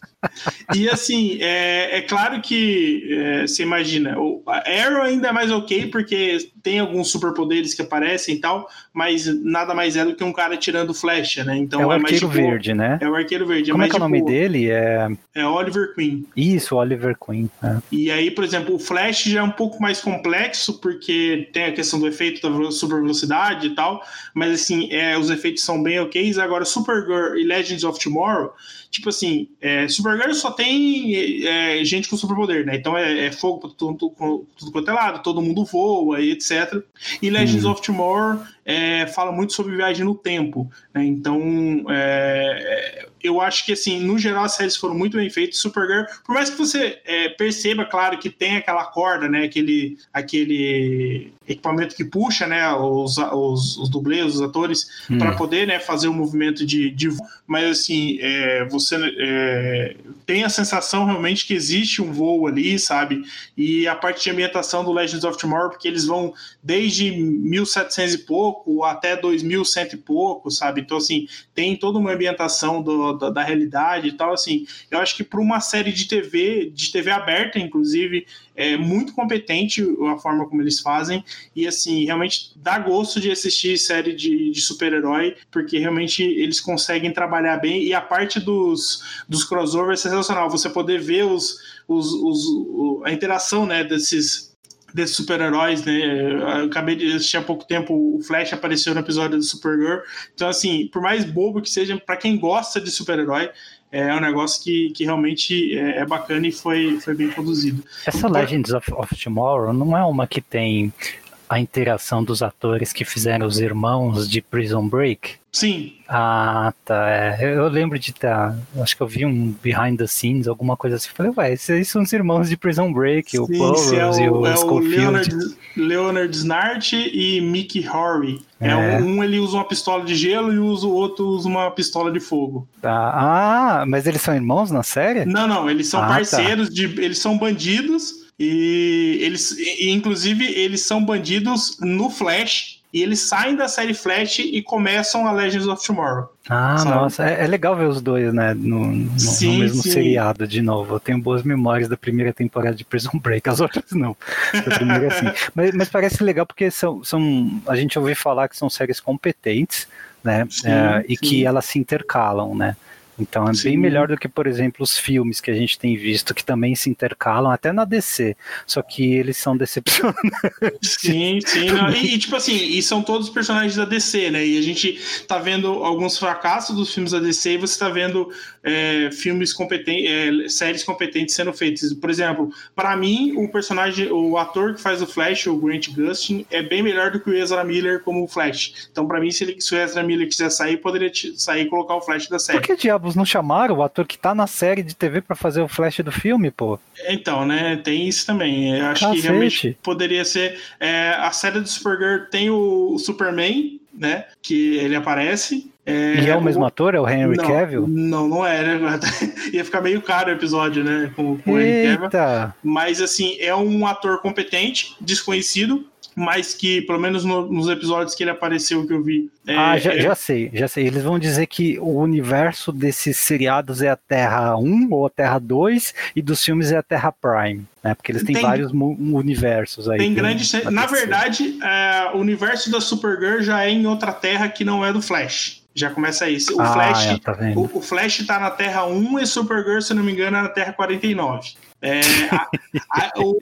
[SPEAKER 3] E assim, é, é claro que é, você imagina, o Arrow ainda é mais ok, porque tem alguns superpoderes que aparecem e tal, mas nada mais é do que um cara tirando flecha, né?
[SPEAKER 2] Então é o é arqueiro mais, tipo, verde, né?
[SPEAKER 3] É o arqueiro verde.
[SPEAKER 2] Como
[SPEAKER 3] é,
[SPEAKER 2] é que é o nome dele? É...
[SPEAKER 3] é Oliver Queen.
[SPEAKER 2] Isso, Oliver Queen. É.
[SPEAKER 3] E aí, por exemplo, o Flash já é um pouco mais complexo, porque tem a questão do efeito da super velocidade e tal, mas assim, é, os efeitos são bem ok. Agora, Supergirl e Legends of Tomorrow tipo assim, é, Supergirl só tem é, gente com superpoder, né? Então é, é fogo pra tudo, tudo, quanto é lado, todo mundo voa e etc. E Legends uhum. of Tomorrow é, fala muito sobre viagem no tempo, né? Então é, eu acho que, assim, no geral, as séries foram muito bem feitas. Supergirl, por mais que você é, perceba, claro, que tem aquela corda, né? Aquele, aquele equipamento que puxa, né? Os, os, os dublês, os atores, hum. para poder né, fazer o um movimento de, de. Mas, assim, é, você é, tem a sensação realmente que existe um voo ali, sabe? E a parte de ambientação do Legends of Tomorrow, porque eles vão desde 1700 e pouco até 2100 e pouco, sabe? Então, assim, tem toda uma ambientação do da, da realidade e tal, assim, eu acho que para uma série de TV, de TV aberta, inclusive, é muito competente a forma como eles fazem, e assim, realmente dá gosto de assistir série de, de super-herói, porque realmente eles conseguem trabalhar bem, e a parte dos, dos crossovers é sensacional, você poder ver os, os, os, a interação, né, desses desses super-heróis, né? Eu acabei de assistir há pouco tempo, o Flash apareceu no episódio do Supergirl. Então, assim, por mais bobo que seja, para quem gosta de super-herói, é um negócio que, que realmente é, é, bacana e foi, foi bem produzido.
[SPEAKER 2] Essa Legends of, of Tomorrow não é uma que tem a interação dos atores que fizeram os irmãos de Prison Break?
[SPEAKER 3] Sim.
[SPEAKER 2] Ah, tá. É. Eu lembro de. Tá, acho que eu vi um behind the scenes, alguma coisa assim. Falei, ué, esses são os irmãos de Prison Break, sim, o Burroughs é o, e o é Schofield. O
[SPEAKER 3] Leonard, Leonard Snart e Mickey Horry. É. é. Um ele usa uma pistola de gelo e usa o outro usa uma pistola de fogo.
[SPEAKER 2] Ah, ah mas eles são irmãos na série?
[SPEAKER 3] Não, não, eles são ah, tá. parceiros tá. de. Eles são bandidos e eles, e, inclusive, eles são bandidos no Flash. E eles saem da série Flash e começam a Legends of Tomorrow.
[SPEAKER 2] Ah, sabe? nossa, é, é, legal ver os dois, né, no, no, sim, no mesmo sim. seriado de novo. Eu tenho boas memórias da primeira temporada de Prison Break, as outras não. Da primeira sim. mas, mas parece legal porque são, são. A gente ouviu falar que são séries competentes, né? Sim, é, e que elas se intercalam, né? Então é Sim. bem melhor do que, por exemplo, os filmes que a gente tem visto que também se intercalam, até na DC, só que eles são decepcionantes.
[SPEAKER 3] Sim, sim. Não, e, tipo assim, e são todos personagens da DC, né? E a gente tá vendo alguns fracassos dos filmes da DC e você tá vendo é, filmes competentes, é, séries competentes sendo feitas. Por exemplo, para mim, o personagem, o ator que faz o Flash, o Grant Gustin, é bem melhor do que o Ezra Miller como o Flash. Então, para mim, se, ele, se o Ezra Miller quiser sair, poderia sair e colocar o Flash da série.
[SPEAKER 2] Por que diabo diabos não chamaram o ator que tá na série de TV para fazer o flash do filme, pô?
[SPEAKER 3] Então, né, tem isso também. Eu acho Cacete. que realmente poderia ser. É, a série do Supergirl tem o Superman, né? Que ele aparece.
[SPEAKER 2] É, e é o mesmo ator? É o Henry
[SPEAKER 3] não,
[SPEAKER 2] Cavill?
[SPEAKER 3] Não, não é, né? Ia ficar meio caro o episódio, né? Com, com
[SPEAKER 2] o Henry Cavill.
[SPEAKER 3] Mas, assim, é um ator competente, desconhecido, mas que, pelo menos no, nos episódios que ele apareceu, que eu vi.
[SPEAKER 2] É, ah, já, é... já, sei, já sei. Eles vão dizer que o universo desses seriados é a Terra 1 ou a Terra 2 e dos filmes é a Terra Prime, né? Porque eles têm tem, vários universos aí.
[SPEAKER 3] Tem grande. Na verdade, é, o universo da Supergirl já é em outra Terra que não é do Flash. Já começa aí. O, ah, Flash, é, tá o, o, Flash tá na Terra 1 e Supergirl, se não me engano, é na Terra 49. É, a, a, o,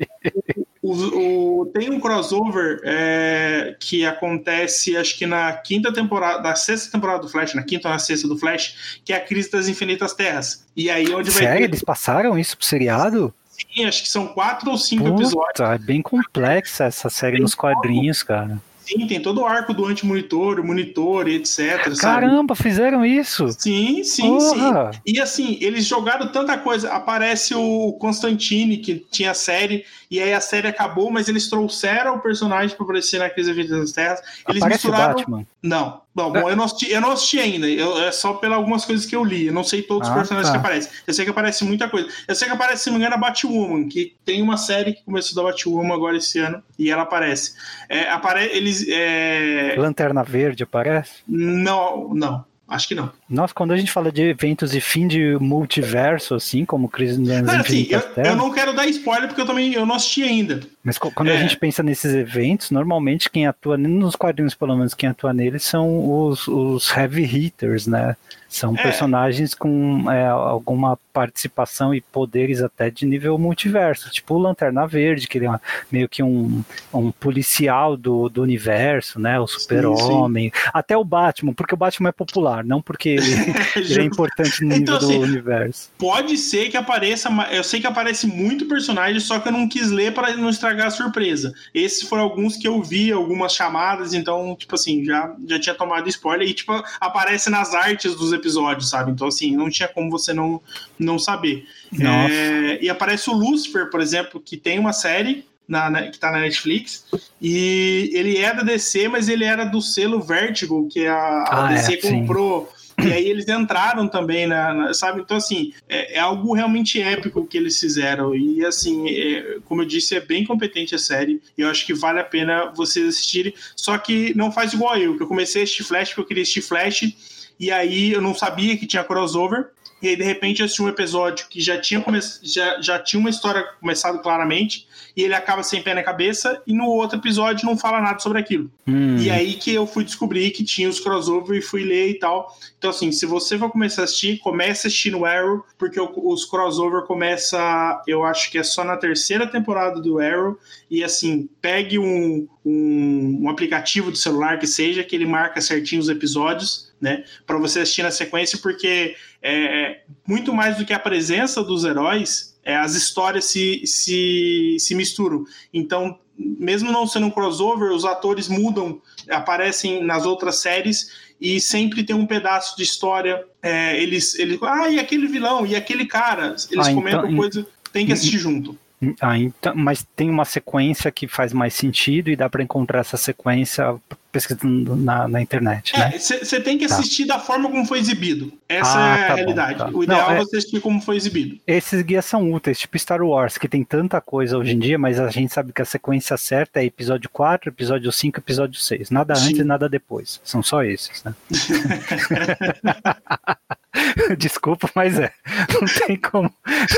[SPEAKER 3] o, o, tem um crossover é, que acontece, acho que na quinta temporada, da sexta temporada do Flash, na quinta ou na sexta do Flash, que é a Crise das Infinitas Terras. E aí onde
[SPEAKER 2] Sério?
[SPEAKER 3] vai.
[SPEAKER 2] Ter... Eles passaram isso pro seriado?
[SPEAKER 3] Sim, acho que são quatro ou cinco Puta, episódios.
[SPEAKER 2] É bem complexa essa série bem nos quadrinhos, cara.
[SPEAKER 3] Sim, tem todo o arco do anti-monitor, monitor etc.
[SPEAKER 2] Caramba,
[SPEAKER 3] sabe?
[SPEAKER 2] fizeram isso?
[SPEAKER 3] Sim, sim, Porra. sim. E assim, eles jogaram tanta coisa. Aparece o Constantine, que tinha série, e aí a série acabou, mas eles trouxeram o personagem para aparecer na Crise das Terras. Eles
[SPEAKER 2] Aparece misturaram. O Batman.
[SPEAKER 3] Não. Bom, bom, eu não assisti, eu não assisti ainda. Eu, é só pelas algumas coisas que eu li. Eu não sei todos ah, os personagens tá. que aparecem. Eu sei que aparece muita coisa. Eu sei que aparece, se não me engano, a Batwoman, que tem uma série que começou da Batwoman agora esse ano, e ela aparece. É, apare, eles. É...
[SPEAKER 2] Lanterna Verde aparece?
[SPEAKER 3] Não, não. Acho que não.
[SPEAKER 2] Nossa, quando a gente fala de eventos de fim de multiverso, assim, como Crise nas
[SPEAKER 3] Cara, assim, eu, eu, não quero dar spoiler porque eu também eu não assisti ainda.
[SPEAKER 2] Mas quando é. a gente pensa nesses eventos, normalmente quem atua, nos quadrinhos pelo menos, quem atua neles são os, os heavy hitters, né? São é. personagens com é, alguma participação e poderes até de nível multiverso, tipo o Lanterna Verde, que ele é meio que um, um policial do, do universo, né? O Super-Homem. Até o Batman, porque o Batman é popular, não porque ele, ele é importante no então, nível assim, do universo.
[SPEAKER 3] Pode ser que apareça, eu sei que aparece muito personagem, só que eu não quis ler para não estragar a surpresa. Esses foram alguns que eu vi, algumas chamadas, então, tipo assim, já, já tinha tomado spoiler e, tipo, aparece nas artes dos episódios, sabe? Então, assim, não tinha como você não, não saber. É, e aparece o Lucifer, por exemplo, que tem uma série na, na, que tá na Netflix. E ele é da DC, mas ele era do selo Vertigo, que a, a ah, DC é, comprou. Sim. E aí eles entraram também, na, na sabe? Então, assim, é, é, algo realmente épico que eles fizeram. E, assim, é, como eu disse, é bem competente a série. E eu acho que vale a pena vocês assistirem. Só que não faz igual eu, que eu comecei assistir Flash porque eu queria assistir Flash e aí eu não sabia que tinha crossover. E aí, de repente, eu assisti um episódio que já tinha, come... já, já tinha uma história começado claramente, e ele acaba sem pé na cabeça, e no outro episódio não fala nada sobre aquilo. Hum. E aí que eu fui descobrir que tinha os crossover e fui ler e tal. Então, assim, se você for começar a assistir, comece a assistir no Arrow, porque os crossover começa, eu acho que é só na terceira temporada do Arrow, e assim, pegue um, um, um aplicativo do celular que seja, que ele marca certinho os episódios né? Para você assistir na sequência, porque é, muito mais do que a presença dos heróis, é, as histórias se, se, se misturam. Então, mesmo não sendo um crossover, os atores mudam, aparecem nas outras séries e sempre tem um pedaço de história. É, eles, eles, ah, e aquele vilão, e aquele cara, eles ah, comentam então, coisa, tem que assistir junto.
[SPEAKER 2] Ah, então, mas tem uma sequência que faz mais sentido e dá para encontrar essa sequência pesquisando na, na internet, né?
[SPEAKER 3] Você tem que tá. assistir tá. da forma como foi exibido. Essa ah, é a tá realidade. Bom, tá. O ideal Não, é, é você assistir como foi exibido.
[SPEAKER 2] Esses guias são úteis, tipo Star Wars, que tem tanta coisa hoje em dia, mas a gente sabe que a sequência certa é episódio 4, episódio 5, episódio 6. Nada Sim. antes e nada depois. São só esses, né? Desculpa, mas é. Não tem como.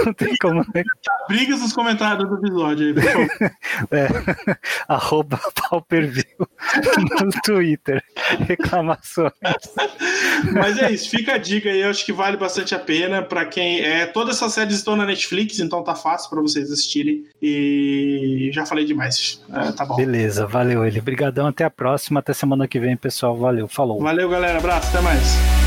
[SPEAKER 2] Não tem como.
[SPEAKER 3] Brigas nos comentários do episódio aí,
[SPEAKER 2] É. Arroba Pauperview no Twitter. Reclamações.
[SPEAKER 3] Mas é isso, fica a dica aí, eu acho que vale bastante a pena para quem. É, todas essas séries estão na Netflix, então tá fácil para vocês assistirem. E já falei demais. É, tá bom.
[SPEAKER 2] Beleza, valeu ele. Obrigadão, até a próxima, até semana que vem, pessoal. Valeu, falou.
[SPEAKER 3] Valeu, galera. Abraço, até mais.